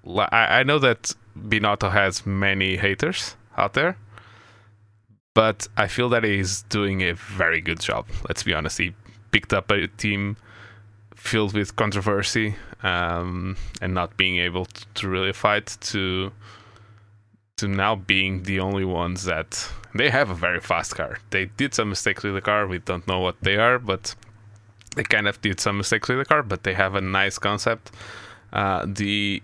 I know that Binotto has many haters out there, but I feel that he's doing a very good job. Let's be honest. He picked up a team filled with controversy um, and not being able to, really fight to to now being the only ones that they have a very fast car. They did some mistakes with the car. We don't know what they are, but they kind of did some mistakes with the car. But they have a nice concept. Uh, the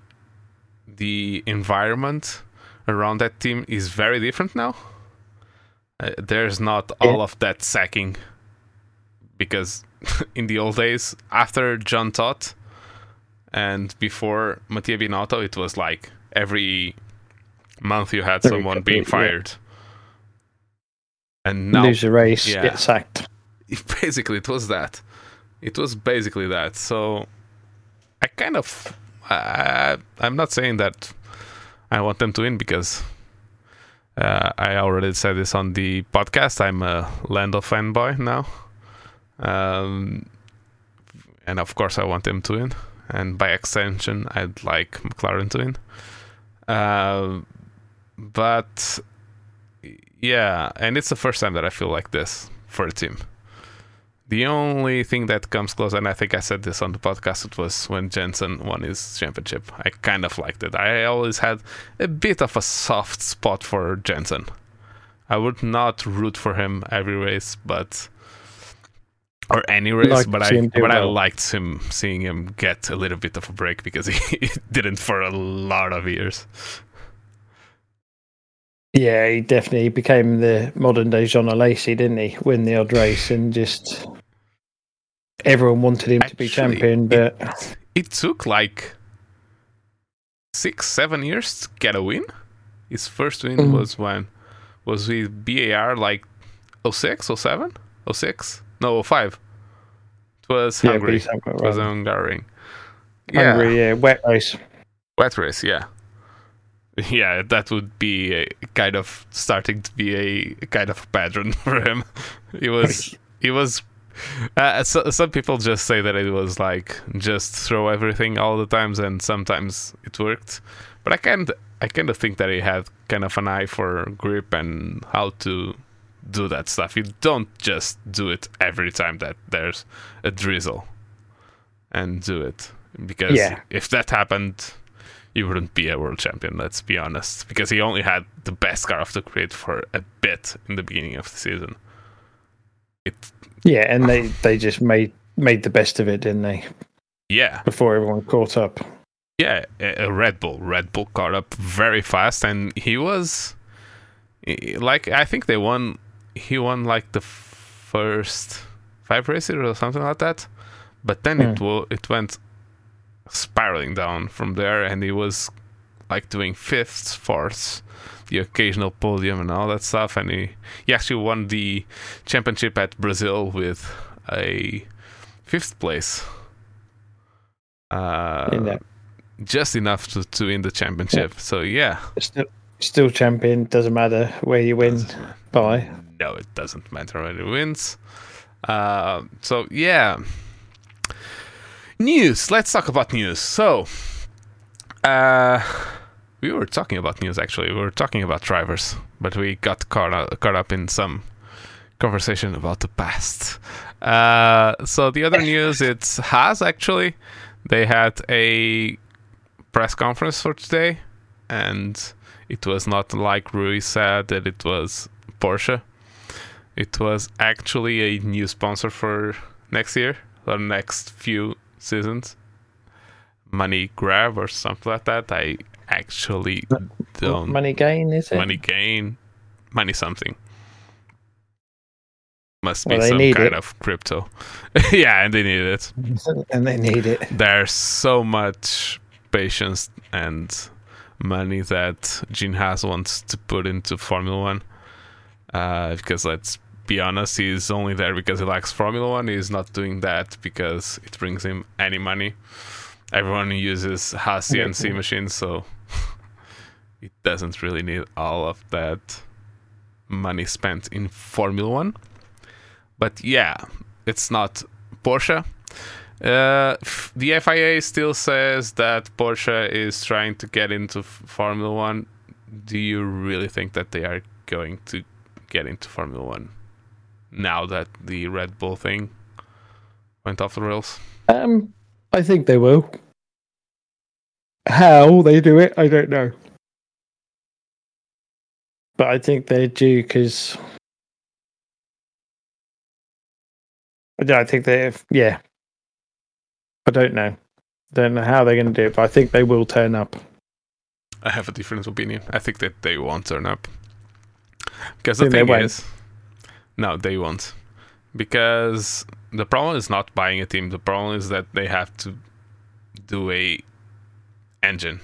the environment around that team is very different now. Uh, there's not all Yeah. of that sacking because in the old days, after John Todt and before Mattia Binotto, it was like every month you had Every someone couple- being yeah. fired. And now, Lose a race, yeah. get sacked. basically, it was that. It was basically that. So, I kind of, I, I'm not saying that I want them to win because uh, I already said this on the podcast. I'm a Lando fanboy now, um, and of course, I want them to win. And by extension, I'd like McLaren to win. Uh, but yeah, and it's the first time that I feel like this for a team. The only thing that comes close, and I think I said this on the podcast, it was when Jenson won his championship. I kind of liked it. I always had a bit of a soft spot for Jenson. I would not root for him every race, but or any race, Like but I see him do but I liked him seeing him get a little bit of a break because he didn't for a lot of years. Yeah, he definitely became the modern day Jean Alesi, didn't he? Win the odd race and just everyone wanted him to be champion, but It took like six, seven years to get a win. His first win Mm. was when was with BAR like 06, 07, 06? No, 05. It was yeah, Hungary. something It was right. Hungary. Yeah, Hungary, yeah, wet race. wet race. Yeah, yeah, that would be a kind of starting to be a kind of pattern for him. He was, he was. Uh, so, some people just say that it was like just throw everything all the times, and sometimes it worked. But I kind, I kind of think that he had kind of an eye for grip and how to do that stuff. You don't just do it every time that there's a drizzle, and do it because Yeah. if that happened, you wouldn't be a world champion. Let's be honest, because he only had the best car of the grid for a bit in the beginning of the season. It, Yeah, and they they just made made the best of it, didn't they? yeah, Before everyone caught up. yeah. Red Bull, Red Bull caught up very fast, and he was like, I think they won he won like the first five races or something like that, but then it Hmm. will it went spiraling down from there, and he was like doing fifths, fourths, the occasional podium and all that stuff, and he he actually won the championship at Brazil with a fifth place. Uh, In that. just enough to, to win the championship. So yeah, Still, still champion. Doesn't matter where you win by. no, it doesn't matter when it wins. Uh, so yeah, news. Let's talk about news. So, uh, we were talking about news actually. We were talking about drivers, but we got caught up, caught up in some conversation about the past. Uh, so the other news, it's Haas actually. They had a press conference for today, and it was not like Rui said that it was Porsche. It was actually a new sponsor for next year or next few seasons. Money grab or something like that. I actually don't Money gain is it? money gain, money something. Must be Well, some kind it. of crypto. yeah, and they need it. and they need it. There's so much patience and money that Gene Haas wants to put into Formula One. Uh, because let's be honest, he's only there because he likes Formula One. He's not doing that because it brings him any money. Everyone uses Haas CNC machines, so it doesn't really need all of that money spent in Formula One. But yeah, it's not Porsche. Uh, the FIA still says that Porsche is trying to get into Formula One. Do you really think that they are going to get into Formula One now that the Red Bull thing went off the rails? Um, I think they will. How they do it, I don't know. But I think they do because. I don't think they, yeah. I don't know. Don't know how they're going to do it, but I think they will turn up. I have a different opinion. I think that they won't turn up. Because the thing is, no, they won't. Because the problem is not buying a team. The problem is that they have to do a engine.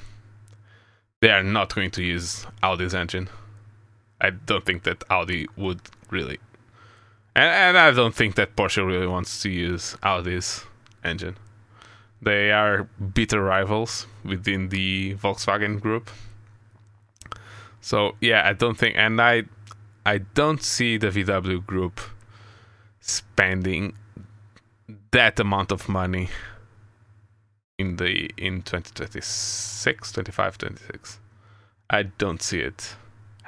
They are not going to use Audi's engine. I don't think that Audi would really, and, and I don't think that Porsche really wants to use Audi's engine. They are bitter rivals within the Volkswagen group. So yeah, I don't think, and I, I don't see the VW group spending that amount of money in the in 2026, 25, 26. I don't see it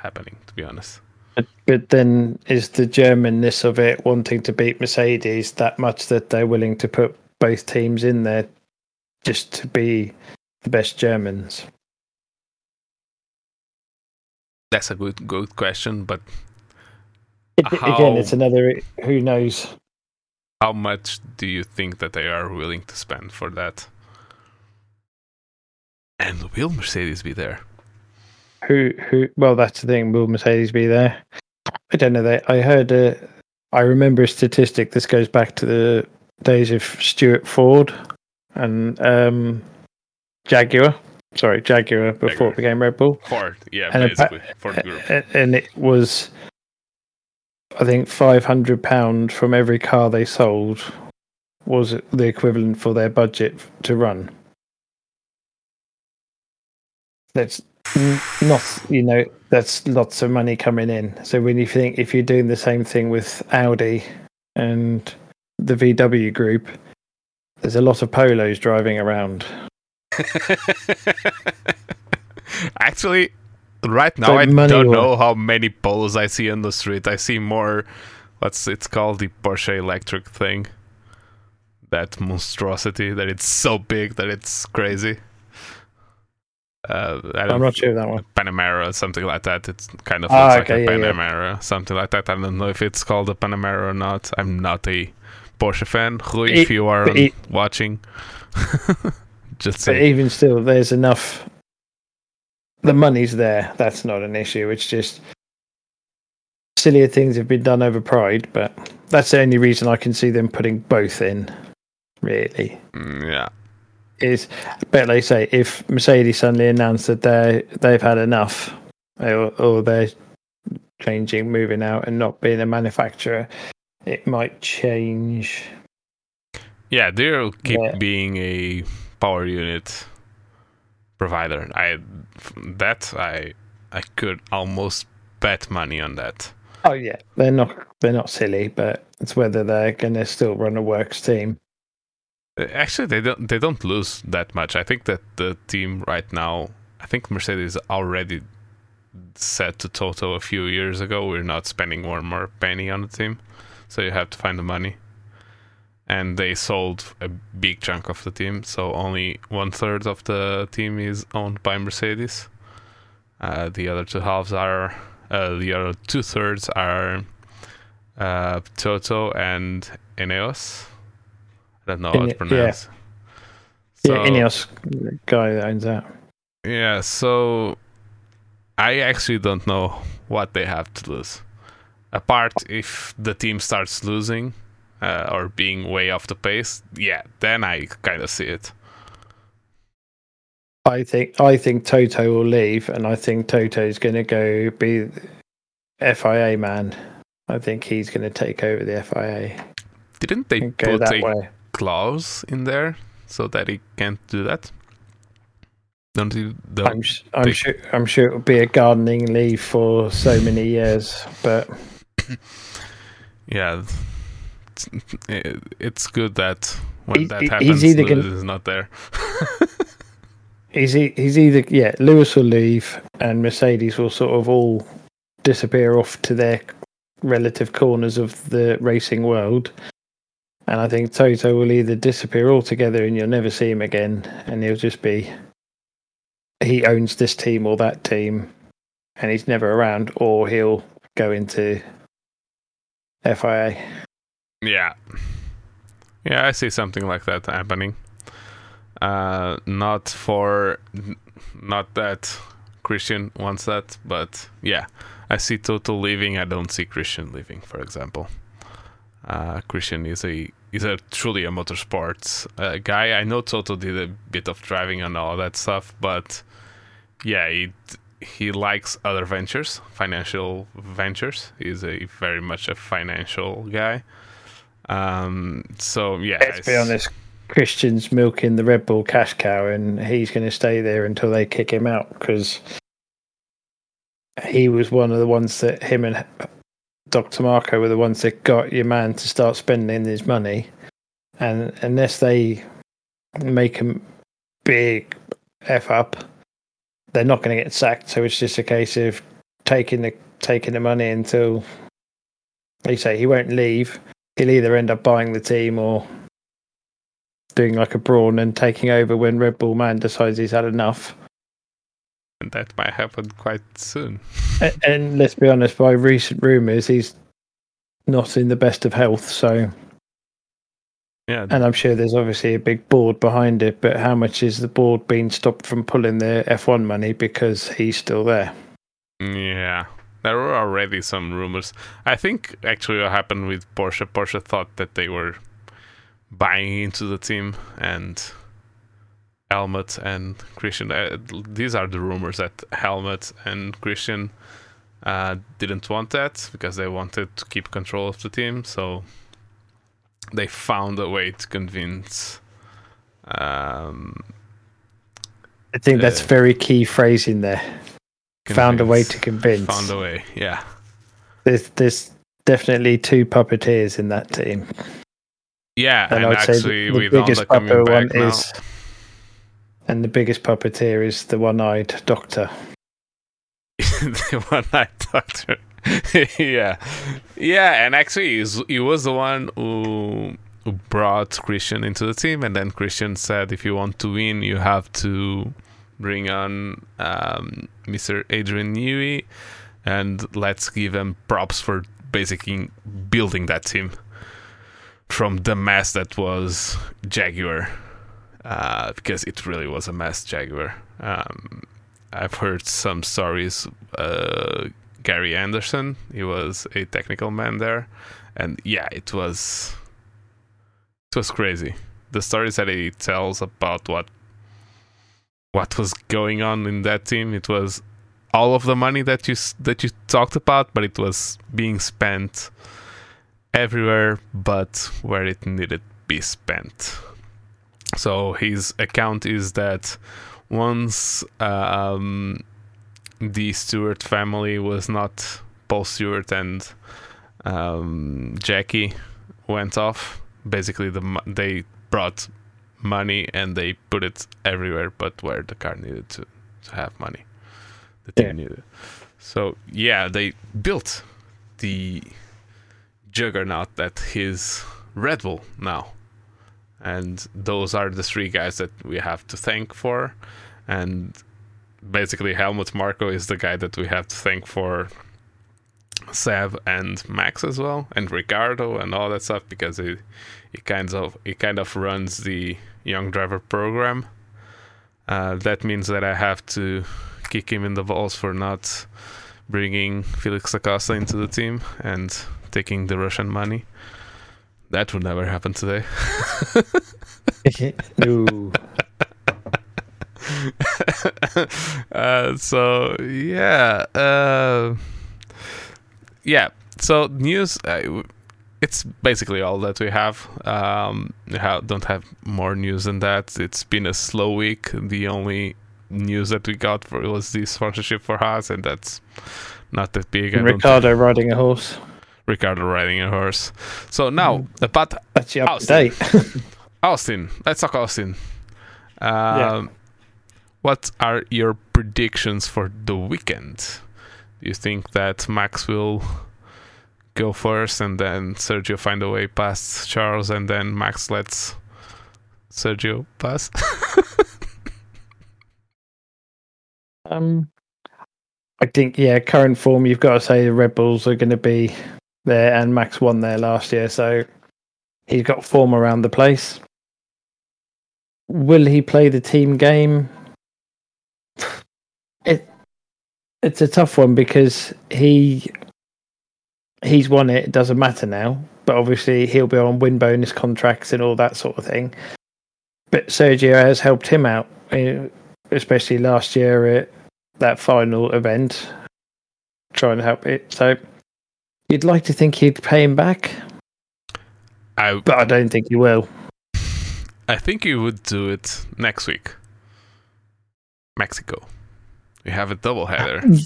happening, to be honest. But, but then is the Germanness of it wanting to beat Mercedes that much that they're willing to put both teams in there just to be the best Germans? That's a good good question, but It, Again, it's another who knows. how much do you think that they are willing to spend for that? And will Mercedes be there? Who who? Well, that's the thing. Will Mercedes be there? I don't know. That I heard. Uh, I remember a statistic. This goes back to the days of Stewart Ford and um, Jaguar. Sorry, Jaguar before Jaguar. it became Red Bull. Ford, yeah, And a basically Ford group. And it was i think 500 pound from every car they sold was the equivalent for their budget to run that's not you know that's lots of money coming in so when you think if you're doing the same thing with audi and the vw group there's a lot of polos driving around Actually, right now I don't know how many polos I see on the street. I see more. What's it's called the Porsche electric thing. That monstrosity that it's so big that it's crazy. Uh, I don't i'm not sure of that one Panamera or something like that. It kind of Ah, looks like okay, a yeah, yeah. Panamera, something like that. I don't know if it's called a Panamera or not. I'm not a Porsche fan. Rui, if you are but it- watching, just But say even still, there's enough. The money's there. That's not an issue. It's just sillier things have been done over Pride, but that's the only reason I can see them putting both in. Really, Mm, yeah. Is but like say, if Mercedes suddenly announced that they they've had enough, or, or they're changing, moving out, and not being a manufacturer, it might change. Yeah, they'll keep Yeah. being a power unit provider. I that I I could almost bet money on that. Oh yeah, they're not they're not silly, but it's whether they're going to still run a works team. Uh, Actually, they don't they don't lose that much. I think that the team right now, I think Mercedes already said to Toto a few years ago, we're not spending one more penny on the team, so you have to find the money. And they sold a big chunk of the team, so only one third of the team is owned by Mercedes. Uh, the other two halves are, uh, the other two thirds are uh, Toto and Ineos. Don't know how to pronounce. yeah, So- Ineos guy that owns that. yeah, so I actually don't know what they have to lose. Apart if the team starts losing uh, or being way off the pace, yeah, then I kind of see it. I think I think Toto will leave, and I think Toto's going to go be FIA man. I think he's going to take over the FIA Didn't they put that a way. Clause in there so that he can't do that? Don't you? Don't, I'm s- I'm sure I'm sure it will be a gardening leave for so many years, but yeah, it's, it's good that when He- that he's happens, either Lewis gonna- is not there. he's he's either yeah Lewis will leave and Mercedes will sort of all disappear off to their relative corners of the racing world. And I think Toto will either disappear altogether and you'll never see him again, and he'll just be he owns this team or that team, and he's never around, or he'll go into FIA. Yeah. Yeah, I see something like that happening. Uh, not for, not that Christian wants that, but yeah, I see Toto leaving. I don't see Christian leaving, for example. Uh, Christian is a is a truly a motorsports uh, guy. I know Toto did a bit of driving and all that stuff, but yeah, he he likes other ventures, financial ventures. He's a very much a financial guy. Um, so yeah, Let's be honest, Christian's milking the Red Bull cash cow, and he's going to stay there until they kick him out because he was one of the ones that him and Dr. Marko were the ones that got your man to start spending his money. And unless they make him big f up, they're not going to get sacked. So it's just a case of taking the taking the money until they say he won't leave. He'll either end up buying the team or doing like a brawn and taking over when Red Bull man decides he's had enough. And that might happen quite soon. And, and let's be honest, by recent rumours, he's not in the best of health. So, Yeah, and I'm sure there's obviously a big board behind it. But how much is the board being stopped from pulling their F1 money because he's still there? Yeah, there were already some rumors. I think actually what happened with Porsche, Porsche thought that they were buying into the team and Helmut and Christian. Uh, these are the rumors that Helmut and Christian uh, didn't want that because they wanted to keep control of the team. So they found a way to convince. Um, I think that's Uh, very key phrase in there. Found a way to convince. Found a way, yeah. There's, there's definitely two puppeteers in that team. Yeah, And and, I would say the, the biggest Honda coming pupper back one now, is, and the biggest puppeteer is the one-eyed doctor. the one night doctor. yeah, yeah, and actually, he was the one who who brought Christian into the team, and then Christian said, "If you want to win, you have to bring on um, Mr. Adrian Newey, and let's give him props for basically building that team from the mess that was Jaguar, uh, because it really was a mess, Jaguar." Um, I've heard some stories uh, Gary Anderson. He was a technical man there, and yeah, it was it was crazy. The stories that he tells about what what was going on in that team. It was all of the money that you that you talked about, but it was being spent everywhere but where it needed to be spent. So his account is that once um, the Stewart family was not Paul Stewart and um, Jackie went off. Basically, the they brought money and they put it everywhere, but where the car needed to, to have money, the team yeah. needed. So yeah, they built the juggernaut that is Red Bull now, and those are the three guys that we have to thank for, and basically Helmut Marko is the guy that we have to thank for Seb and Max as well, and Ricciardo and all that stuff because he he kind of he kind of runs the young driver program. Uh, that means that I have to kick him in the balls for not bringing Felix da Costa into the team and taking the Russian money. That would never happen today. no. uh, so yeah, uh, yeah. So news. Uh, it's basically all that we have. Um, have, don't have more news than that. It's been a slow week. The only news that we got for was the sponsorship for Haas, and that's not that big. And Ricciardo riding a horse. Ricciardo riding a horse. So now mm. about that's up Austin. Austin. Let's talk Austin. Um, yeah. What are your predictions for the weekend? Do you think that Max will go first and then Sergio find a way past Charles and then Max lets Sergio pass? um, I think yeah, current form. You've got to say the Red Bulls are going to be there, and Max won there last year, so he's got form around the place. Will he play the team game? It it's a tough one because he he's won it. It doesn't matter now. But obviously, he'll be on win bonus contracts and all that sort of thing. But Sergio has helped him out, especially last year at that final event, trying to help it. So you'd like to think he'd pay him back, I, but I don't think he will. I think he would do it next week. Mexico. We have a double header. Uh,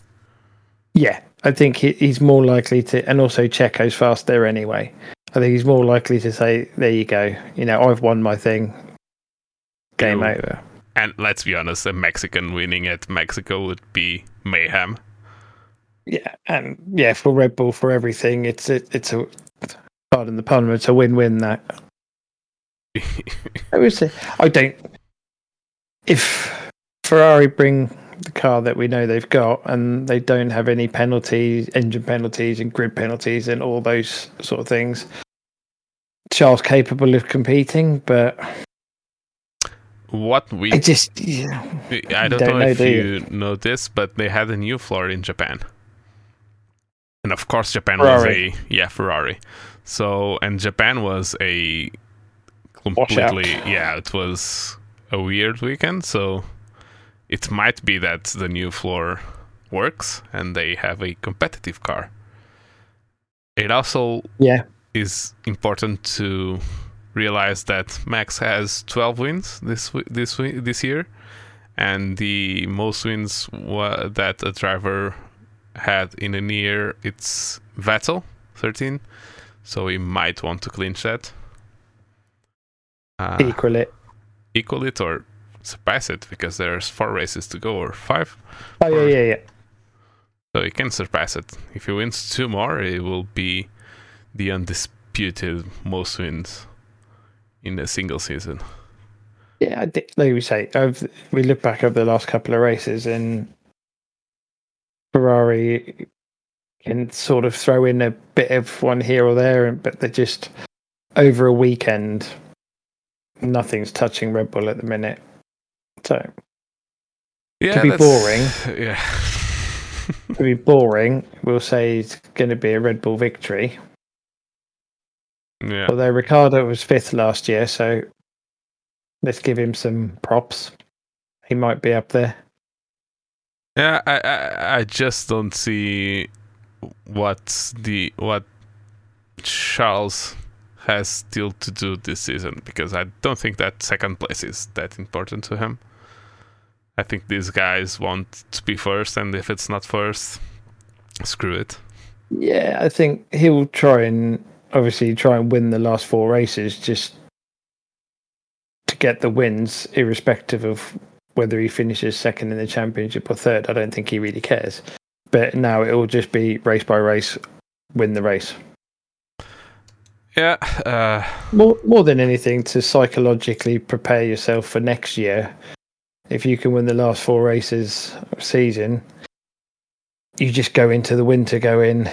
yeah, I think he's more likely to, and also Checo's fast there anyway. I think he's more likely to say, "There you go. You know, I've won my thing. Game Ooh. over." And let's be honest, a Mexican winning at Mexico would be mayhem. Yeah, and yeah, for Red Bull for everything, it's it, it's a pardon the pun, it's a win-win. That I would say I don't. If Ferrari bring the car that we know they've got, and they don't have any penalties, engine penalties, and grid penalties, and all those sort of things. Charles capable of competing, but what we I just yeah, I don't, don't know, know, if you, you know this, but they had a new floor in Japan, and of course Japan Ferrari. was a yeah Ferrari. So and Japan was a completely yeah it was a weird weekend. So it might be that the new floor works and they have a competitive car. It also yeah is important to realize that Max has 12 wins this this this year, and the most wins that a driver had in a year it's Vettel 13, so he might want to clinch that. Uh, equal it, equal it, or surpass it because there's four races to go or five. Oh yeah, yeah, yeah. So he can surpass it. If he wins two more, it will be the undisputed most wins in a single season. Yeah, like we say, I've, we look back over the last couple of races, and Ferrari can sort of throw in a bit of one here or there, but they're just over a weekend. Nothing's touching Red Bull at the minute. So yeah, to be boring. Yeah. to be boring, we'll say it's going to be a Red Bull victory. Yeah. Although Ricciardo was fifth last year, so let's give him some props. He might be up there. Yeah, I, I I just don't see what the what Charles has still to do this season because I don't think that second place is that important to him. I think these guys want to be first, and if it's not first, screw it. Yeah, I think he'll try and obviously try and win the last four races just to get the wins, irrespective of whether he finishes second in the championship or third. I don't think he really cares. But now it will just be race by race, win the race. Yeah, uh, More more than anything to psychologically prepare yourself for next year. If you can win the last four races of season, you just go into the winter going,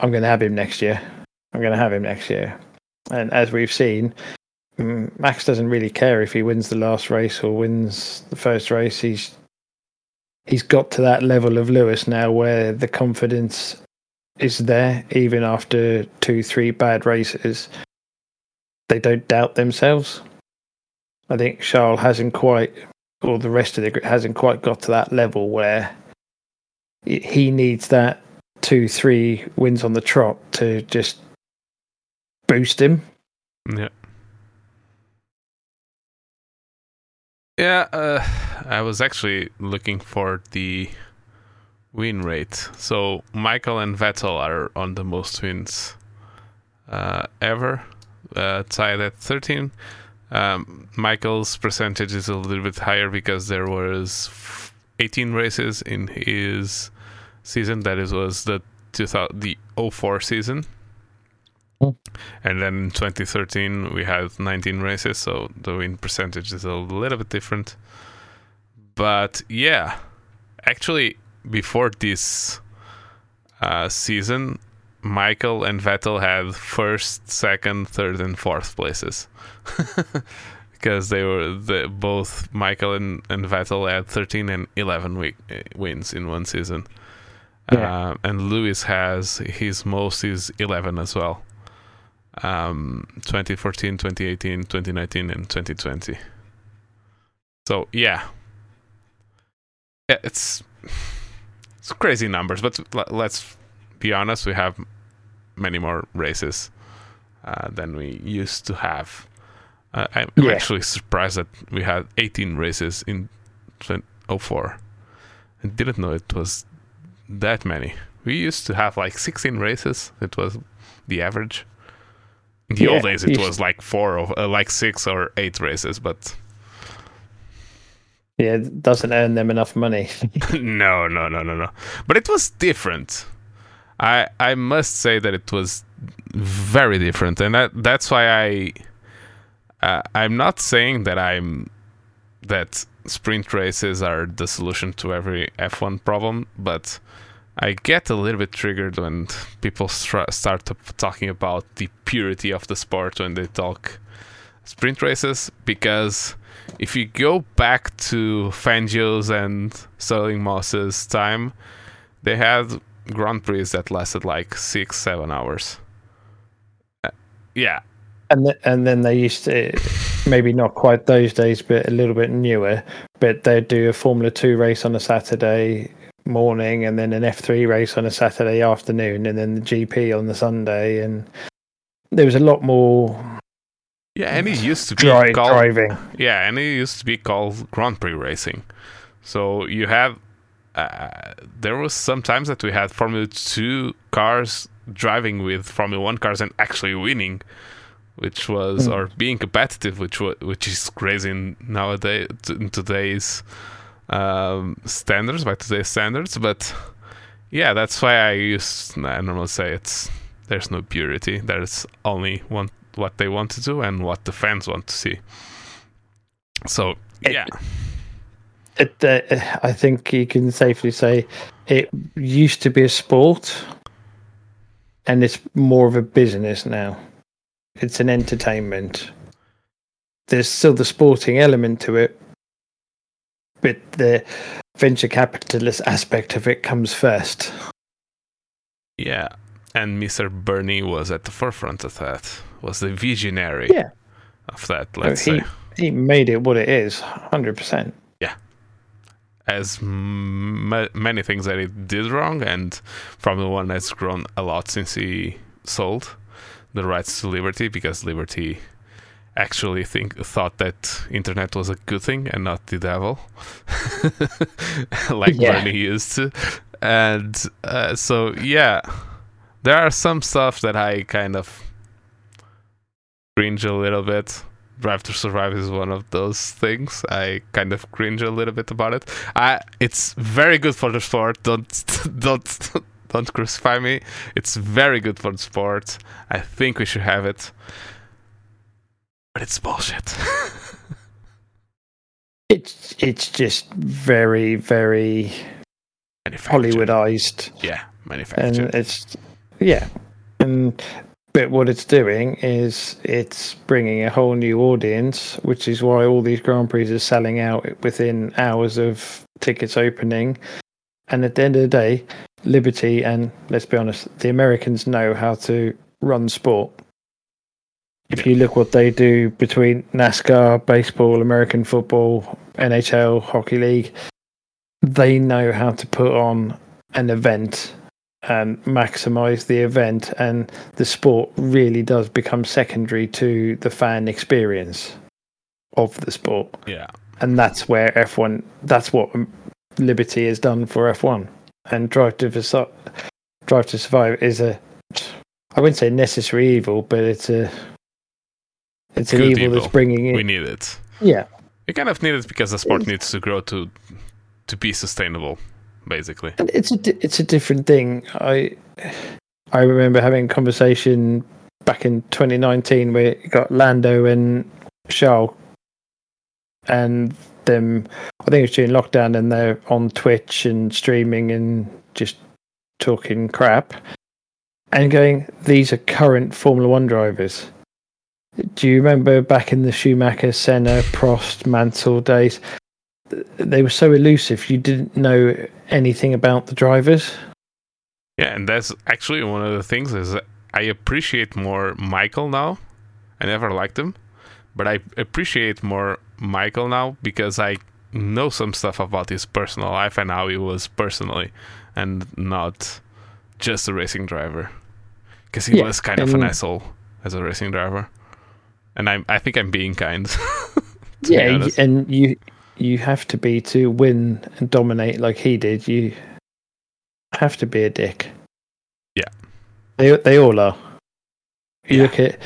I'm going to have him next year. I'm going to have him next year. And as we've seen, Max doesn't really care if he wins the last race or wins the first race. He's he's got to that level of Lewis now where the confidence is there, even after two, three bad races. They don't doubt themselves. I think Charles hasn't quite, or the rest of the group hasn't quite got to that level where he needs that two, three wins on the trot to just boost him. yeah. Yeah, uh, I was actually looking for the win rate. So Michael and Vettel are on the most wins uh, ever, uh, tied at 13. Um, Michael's percentage is a little bit higher because there was 18 races in his season. That is was the 2000, the 04 season. And then in 2013 we had 19 races, so the win percentage is a little bit different. But yeah, actually before this uh, season, Michael and Vettel had first, second, third, and fourth places because they were the, both Michael and, and Vettel had 13 and 11 week, uh, wins in one season. Yeah. Uh, and Lewis has his most is 11 as well. Um, 2014, 2018, 2019, and 2020. So yeah, it's it's crazy numbers, but let's be honest, we have many more races uh, than we used to have. Uh, I'm I'm Yeah. actually surprised that we had 18 races in 2004. I didn't know it was that many. We used to have like 16 races. It was the average. In the Yeah, old days, it was like four or uh, like six or eight races, but Yeah, it doesn't earn them enough money. no, no, no, no, no. But it was different. I I must say that it was very different, and that that's why I uh, I'm not saying that I'm that sprint races are the solution to every F1 problem, but I get a little bit triggered when people start talking about the purity of the sport when they talk sprint races because if you go back to Fangio's and Stirling Moss's time, they had Grand Prix that lasted like six, seven hours. Uh, yeah, and and then they used to maybe not quite those days, but a little bit newer. But they'd do a Formula Two race on a Saturday morning, and then an F three race on a Saturday afternoon, and then the GP on the Sunday, and there was a lot more yeah, and it used to be dri- called driving. Yeah, and it used to be called Grand Prix racing. So you have uh, there was sometimes that we had Formula Two cars driving with Formula One cars and actually winning, which was Mm. or being competitive, which which is crazy in nowadays in today's um, standards by today's standards. But yeah, that's why I use I normally say it's there's no purity. There's only one what they want to do and what the fans want to see. So It- yeah, It, uh, I think you can safely say it used to be a sport, and it's more of a business now. It's an entertainment. There's still the sporting element to it, but the venture capitalist aspect of it comes first. Yeah, and Mr. Bernie was at the forefront of that. Was the visionary Yeah. of that, let's he, say. he made it what it is, hundred percent. Yeah. As m- many things that he did wrong, and probably one that's grown a lot since he sold the rights to Liberty, because Liberty actually think thought that internet was a good thing and not the devil, like Yeah. Bernie used to. And uh, so, yeah, there are some stuff that I kind of cringe a little bit. Drive to Survive is one of those things. I kind of cringe a little bit about it. I it's very good for the sport. Don't don't don't crucify me. It's very good for the sport. I think we should have it. But it's bullshit. It's it's just very very. Hollywoodized, Yeah, and manufactured. it's yeah, and but what it's doing is it's bringing a whole new audience, which is why all these Grand Prix are selling out within hours of tickets opening. And at the end of the day, Liberty and let's be honest, the Americans know how to run sport. If you look what they do between NASCAR, baseball, American football, NHL, hockey league, they know how to put on an event and maximize the event and the sport really does become secondary to the fan experience of the sport yeah. and that's where F1 that's what Liberty has done for F1 and Drive to Drive to Survive is a I wouldn't say necessary evil but it's a it's an Good evil, evil. that's bringing in We need it. yeah We kind of need it because the sport needs to grow to to be sustainable, basically. And it's a di- it's a different thing. I I remember having a conversation back in 2019 where you got Lando and Charles, and them. I think it was during lockdown, and they're on Twitch and streaming and just talking crap, and going. These are current Formula One drivers. Do you remember back in the Schumacher, Senna, Prost, Mansell days? They were so elusive. You didn't know anything about the drivers. Yeah, and that's actually one of the things is that I appreciate more Michael now. I never liked him, but I appreciate more Michael now because I know some stuff about his personal life and how he was personally, and not just a racing driver. Because he Yeah, was kind of an asshole as a racing driver, and I I think I'm being kind. to be yeah, and you you have to be to win and dominate like he did. You have to be a dick. Yeah. they they all are. You Yeah. look at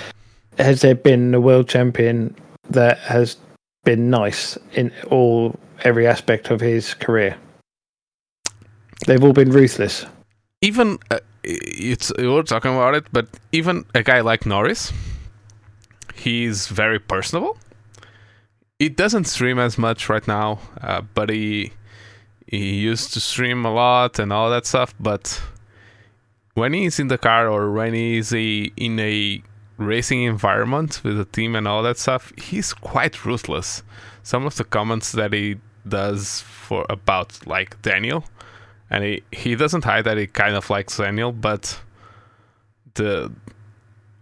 has there been a world champion that has been nice in all every aspect of his career? They've all been ruthless. even uh, it's we're talking about it, but even a guy like Norris, he's very personable. He doesn't stream as much right now, uh, but he he used to stream a lot and all that stuff. But when he's in the car or when he's a, in a racing environment with a team and all that stuff, he's quite ruthless. Some of the comments that he does for about like Daniel, and he he doesn't hide that he kind of likes Daniel, but the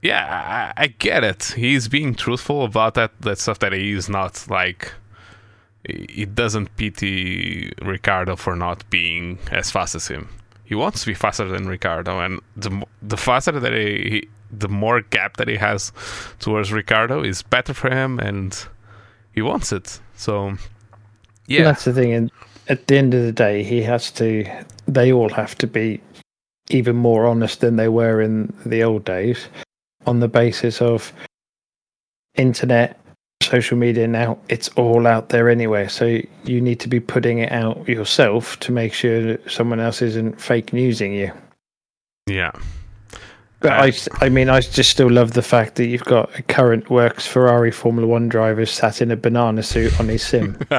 yeah, I, I get it. He's being truthful about that that stuff that he is not like. It doesn't pity Ricciardo for not being as fast as him. He wants to be faster than Ricciardo, and the the faster that he, he the more gap that he has towards Ricciardo is better for him, and he wants it. So, And yeah, that's the thing. And at the end of the day, he has to. They all have to be even more honest than they were in the old days, on the basis of internet, social media. Now it's all out there anyway, so you need to be putting it out yourself to make sure that someone else isn't fake newsing you. yeah. But Uh, I, I mean, I just still love the fact that you've got a current works Ferrari Formula One driver sat in a banana suit on his sim.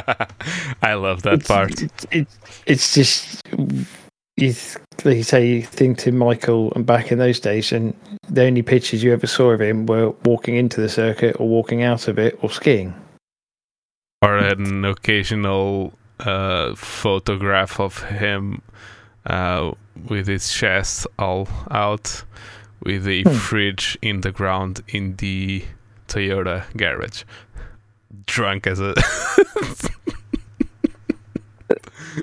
I love that it's, part. It's, it's, it's just you, th- like you say you think to Michael and back in those days, and the only pictures you ever saw of him were walking into the circuit or walking out of it or skiing. or an occasional a photograph of him uh, with his chest all out, with a Hmm. fridge in the ground in the Toyota garage, drunk as a.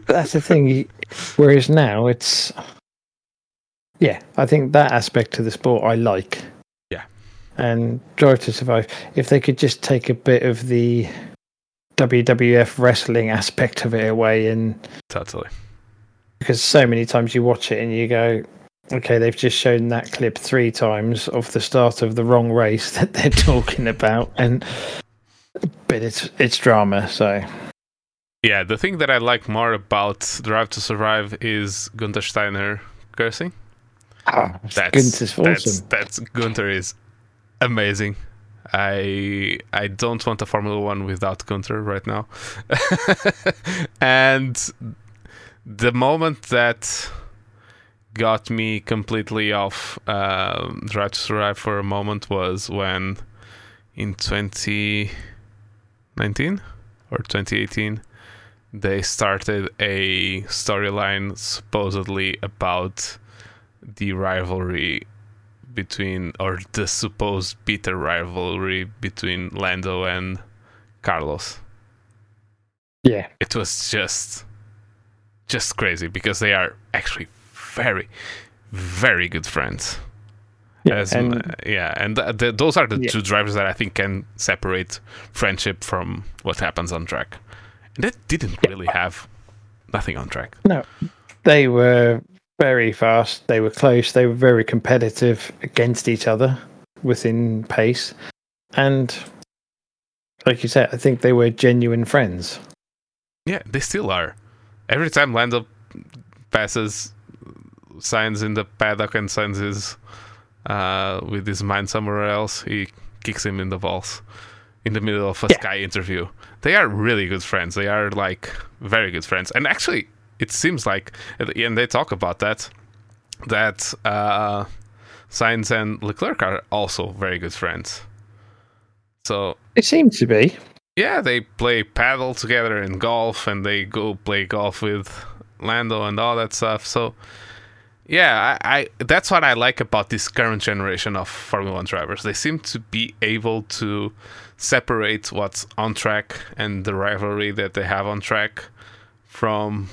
That's the thing. Whereas now it's, yeah, I think that aspect of the sport I like. Yeah. And Drive to Survive. If they could just take a bit of the WWF wrestling aspect of it away, and totally. because so many times you watch it and you go, okay, they've just shown that clip three times of the start of the wrong race that they're talking about, and but it's it's drama, so Yeah, the thing that I like more about Drive to Survive is Gunther Steiner cursing. Ah, That's Gunther's that's awesome. that's Gunther is amazing. I I don't want a Formula One without Gunther right now. and the moment that got me completely off um, Drive to Survive for a moment was when in 2019 or 2018 they started a storyline supposedly about the rivalry between or the supposed bitter rivalry between Lando and Carlos. Yeah, It was just just crazy because they are actually very very good friends. yeah, As- and uh, yeah, and th- th- those are the Yeah. two drivers that I think can separate friendship from what happens on track. And that didn't really have nothing on track. No, they were very fast. They were close. They were very competitive against each other within pace, and like you said, I think they were genuine friends. Yeah, they still are. Every time Lando passes Sainz in the paddock and signs his uh, with his mind somewhere else, he kicks him in the balls in the middle of a Yeah. Sky interview. They are really good friends. They are like very good friends. And actually, it seems like, and they talk about that, that uh, Sainz and Leclerc are also very good friends. So It seemed to be. yeah, they play padel together in golf, and they go play golf with Lando and all that stuff. So, yeah, I, I that's what I like about this current generation of Formula One drivers. They seem to be able to separate what's on track and the rivalry that they have on track from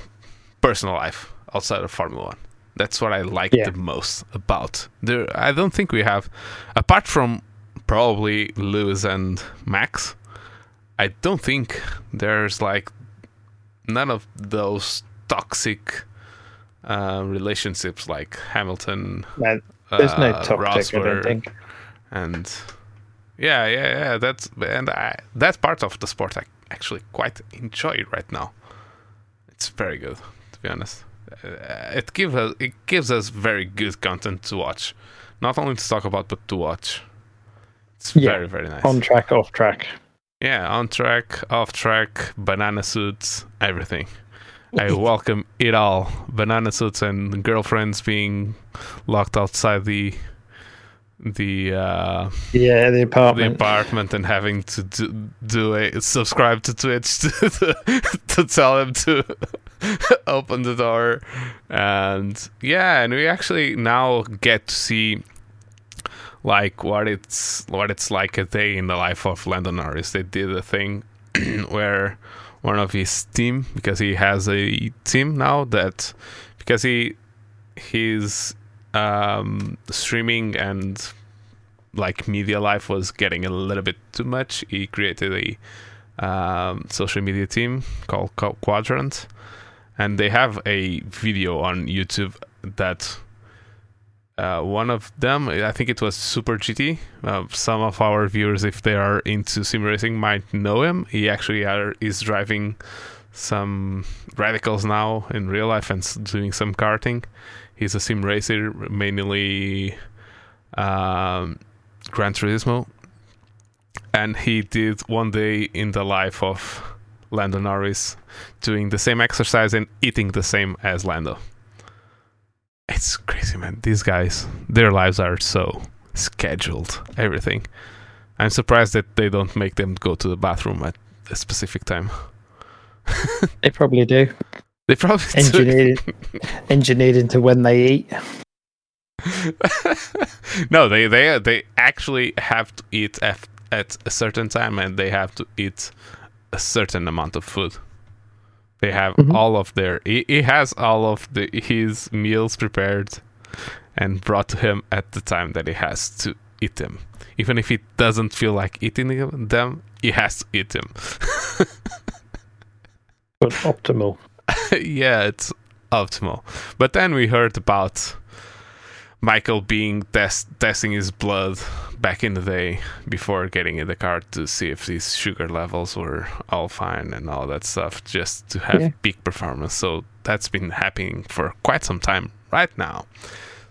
personal life outside of Formula One. That's what I like Yeah. the most about there. I don't think we have, apart from probably Lewis and Max. I don't think there's like none of those toxic uh, relationships like Hamilton. Man, there's no uh, toxic. I don't think. and yeah, yeah, yeah. That's and I, that part of the sport I actually quite enjoy right now. It's very good, be honest. Uh, it gives us it gives us very good content to watch, not only to talk about but to watch. It's Yeah, very very nice. On track, off track. Yeah, on track, off track, banana suits, everything. I welcome it all. Banana suits and girlfriends being locked outside the the uh, Yeah, the apartment the apartment. and having to do, do a subscribe to Twitch to, to, to tell him to open the door. And yeah, and we actually now get to see like what it's what it's like a day in the life of Lando Norris. They did a thing where one of his team, because he has a team now that because he his um, streaming and like media life was getting a little bit too much. He created a um, social media team called Quadrant, and they have a video on YouTube that uh, one of them, I think it was Super GT. Uh, some of our viewers, if they are into sim racing, might know him. He actually are, is driving some radicals now in real life and doing some karting. He's a sim racer, mainly um, Gran Turismo. And he did one day in the life of Lando Norris, doing the same exercise and eating the same as Lando. It's crazy, man. These guys, their lives are so scheduled, everything. I'm surprised that they don't make them go to the bathroom at a specific time. They probably do. They probably. Engineered, engineered into when they eat. no, they they they actually have to eat at, at a certain time, and they have to eat a certain amount of food. They have Mhm. all of their. He, he has all of the his meals prepared and brought to him at the time that he has to eat them. Even if he doesn't feel like eating them, he has to eat them. But optimal. yeah, it's optimal. But then we heard about Michael being test- testing his blood back in the day before getting in the car to see if his sugar levels were all fine and all that stuff, just to have Yeah. peak performance. So that's been happening for quite some time right now.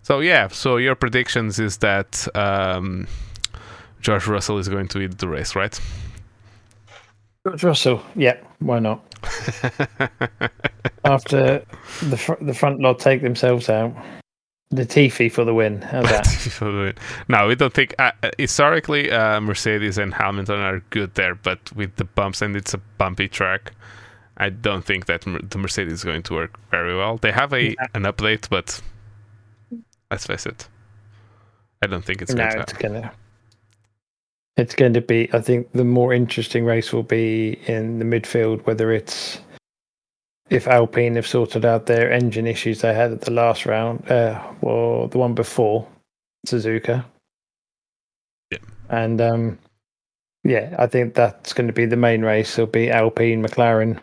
So yeah, so your predictions is that um, George Russell is going to win the race, right? George Russell. Yeah, why not? After the fr- the front lot take themselves out, the Latifi for the win. How's that? no, we don't think. Uh, uh, historically, uh, Mercedes and Hamilton are good there, but with the bumps and it's a bumpy track, I don't think that the Mercedes is going to work very well. They have a an update, but let's face it, I don't think it's no, going to. it's gonna. It's going to be. I think the more interesting race will be in the midfield, whether it's if Alpine have sorted out their engine issues they had at the last round, uh, or the one before Suzuka. Yeah. And um, yeah, I think that's going to be the main race. It'll be Alpine, McLaren.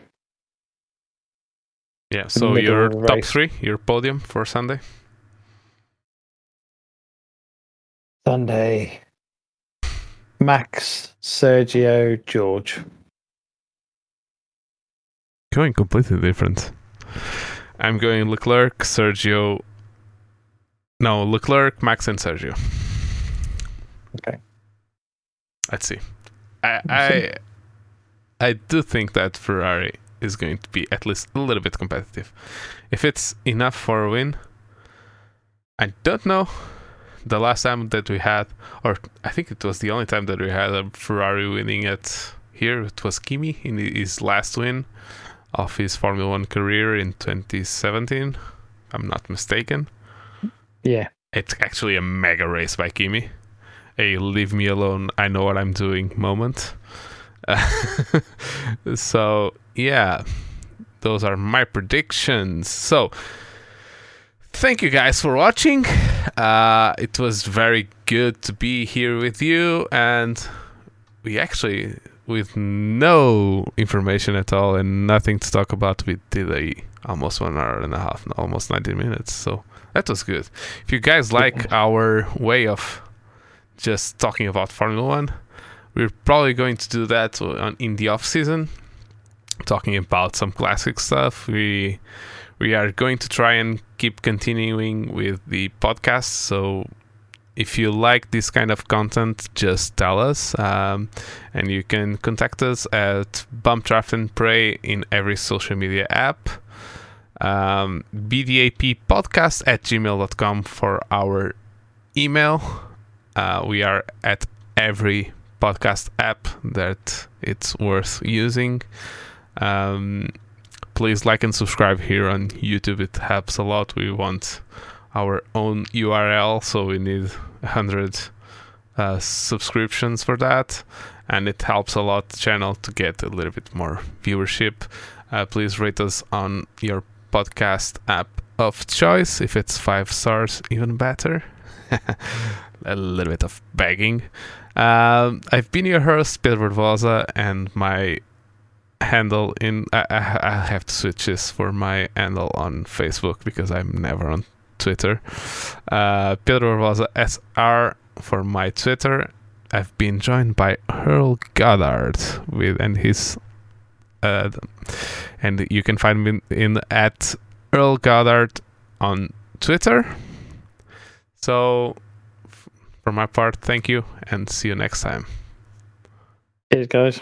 Yeah. So your top race. three, your podium for Sunday. Sunday, Max, Sergio, George. Going completely different. I'm going Leclerc, Sergio. No, Leclerc, Max, and Sergio. Okay. Let's see. I I see. I do think that Ferrari is going to be at least a little bit competitive. If it's enough for a win, I don't know. The last time that we had, or I think it was the only time that we had a Ferrari winning at here, it was Kimi in his last win of his Formula One career in 2017. I'm not mistaken. Yeah. It's actually a mega race by Kimi. A leave me alone, I know what I'm doing moment. so, yeah, those are my predictions. So, thank you guys for watching. Uh, it was very good to be here with you, and we actually, with no information at all and nothing to talk about, we did a almost one hour and a half, almost 90 minutes. So, that was good. If you guys like our way of just talking about Formula One, we're probably going to do that on, in the off season, talking about some classic stuff. We we are going to try and keep continuing with the podcast. So if you like this kind of content, just tell us, um, and you can contact us at Bump Draft and Pray in every social media app um, bdap podcast at gmail.com for our email uh, we are at every podcast app that it's worth using um, please like and subscribe here on youtube it helps a lot we want our own url so we need 100 uh, subscriptions for that and it helps a lot the channel to get a little bit more viewership uh, please rate us on your podcast app of choice. If it's five stars, even better. a little bit of begging. Um, I've been your host, Pedro Barbosa, and my handle in I, I, I have to switch this for my handle on Facebook because I'm never on Twitter. Uh, Pedro Barbosa SR for my Twitter. I've been joined by Earl Goddard with and his uh, and you can find me in at Earl Goddard on Twitter. So, for my part, thank you and see you next time. Cheers, guys.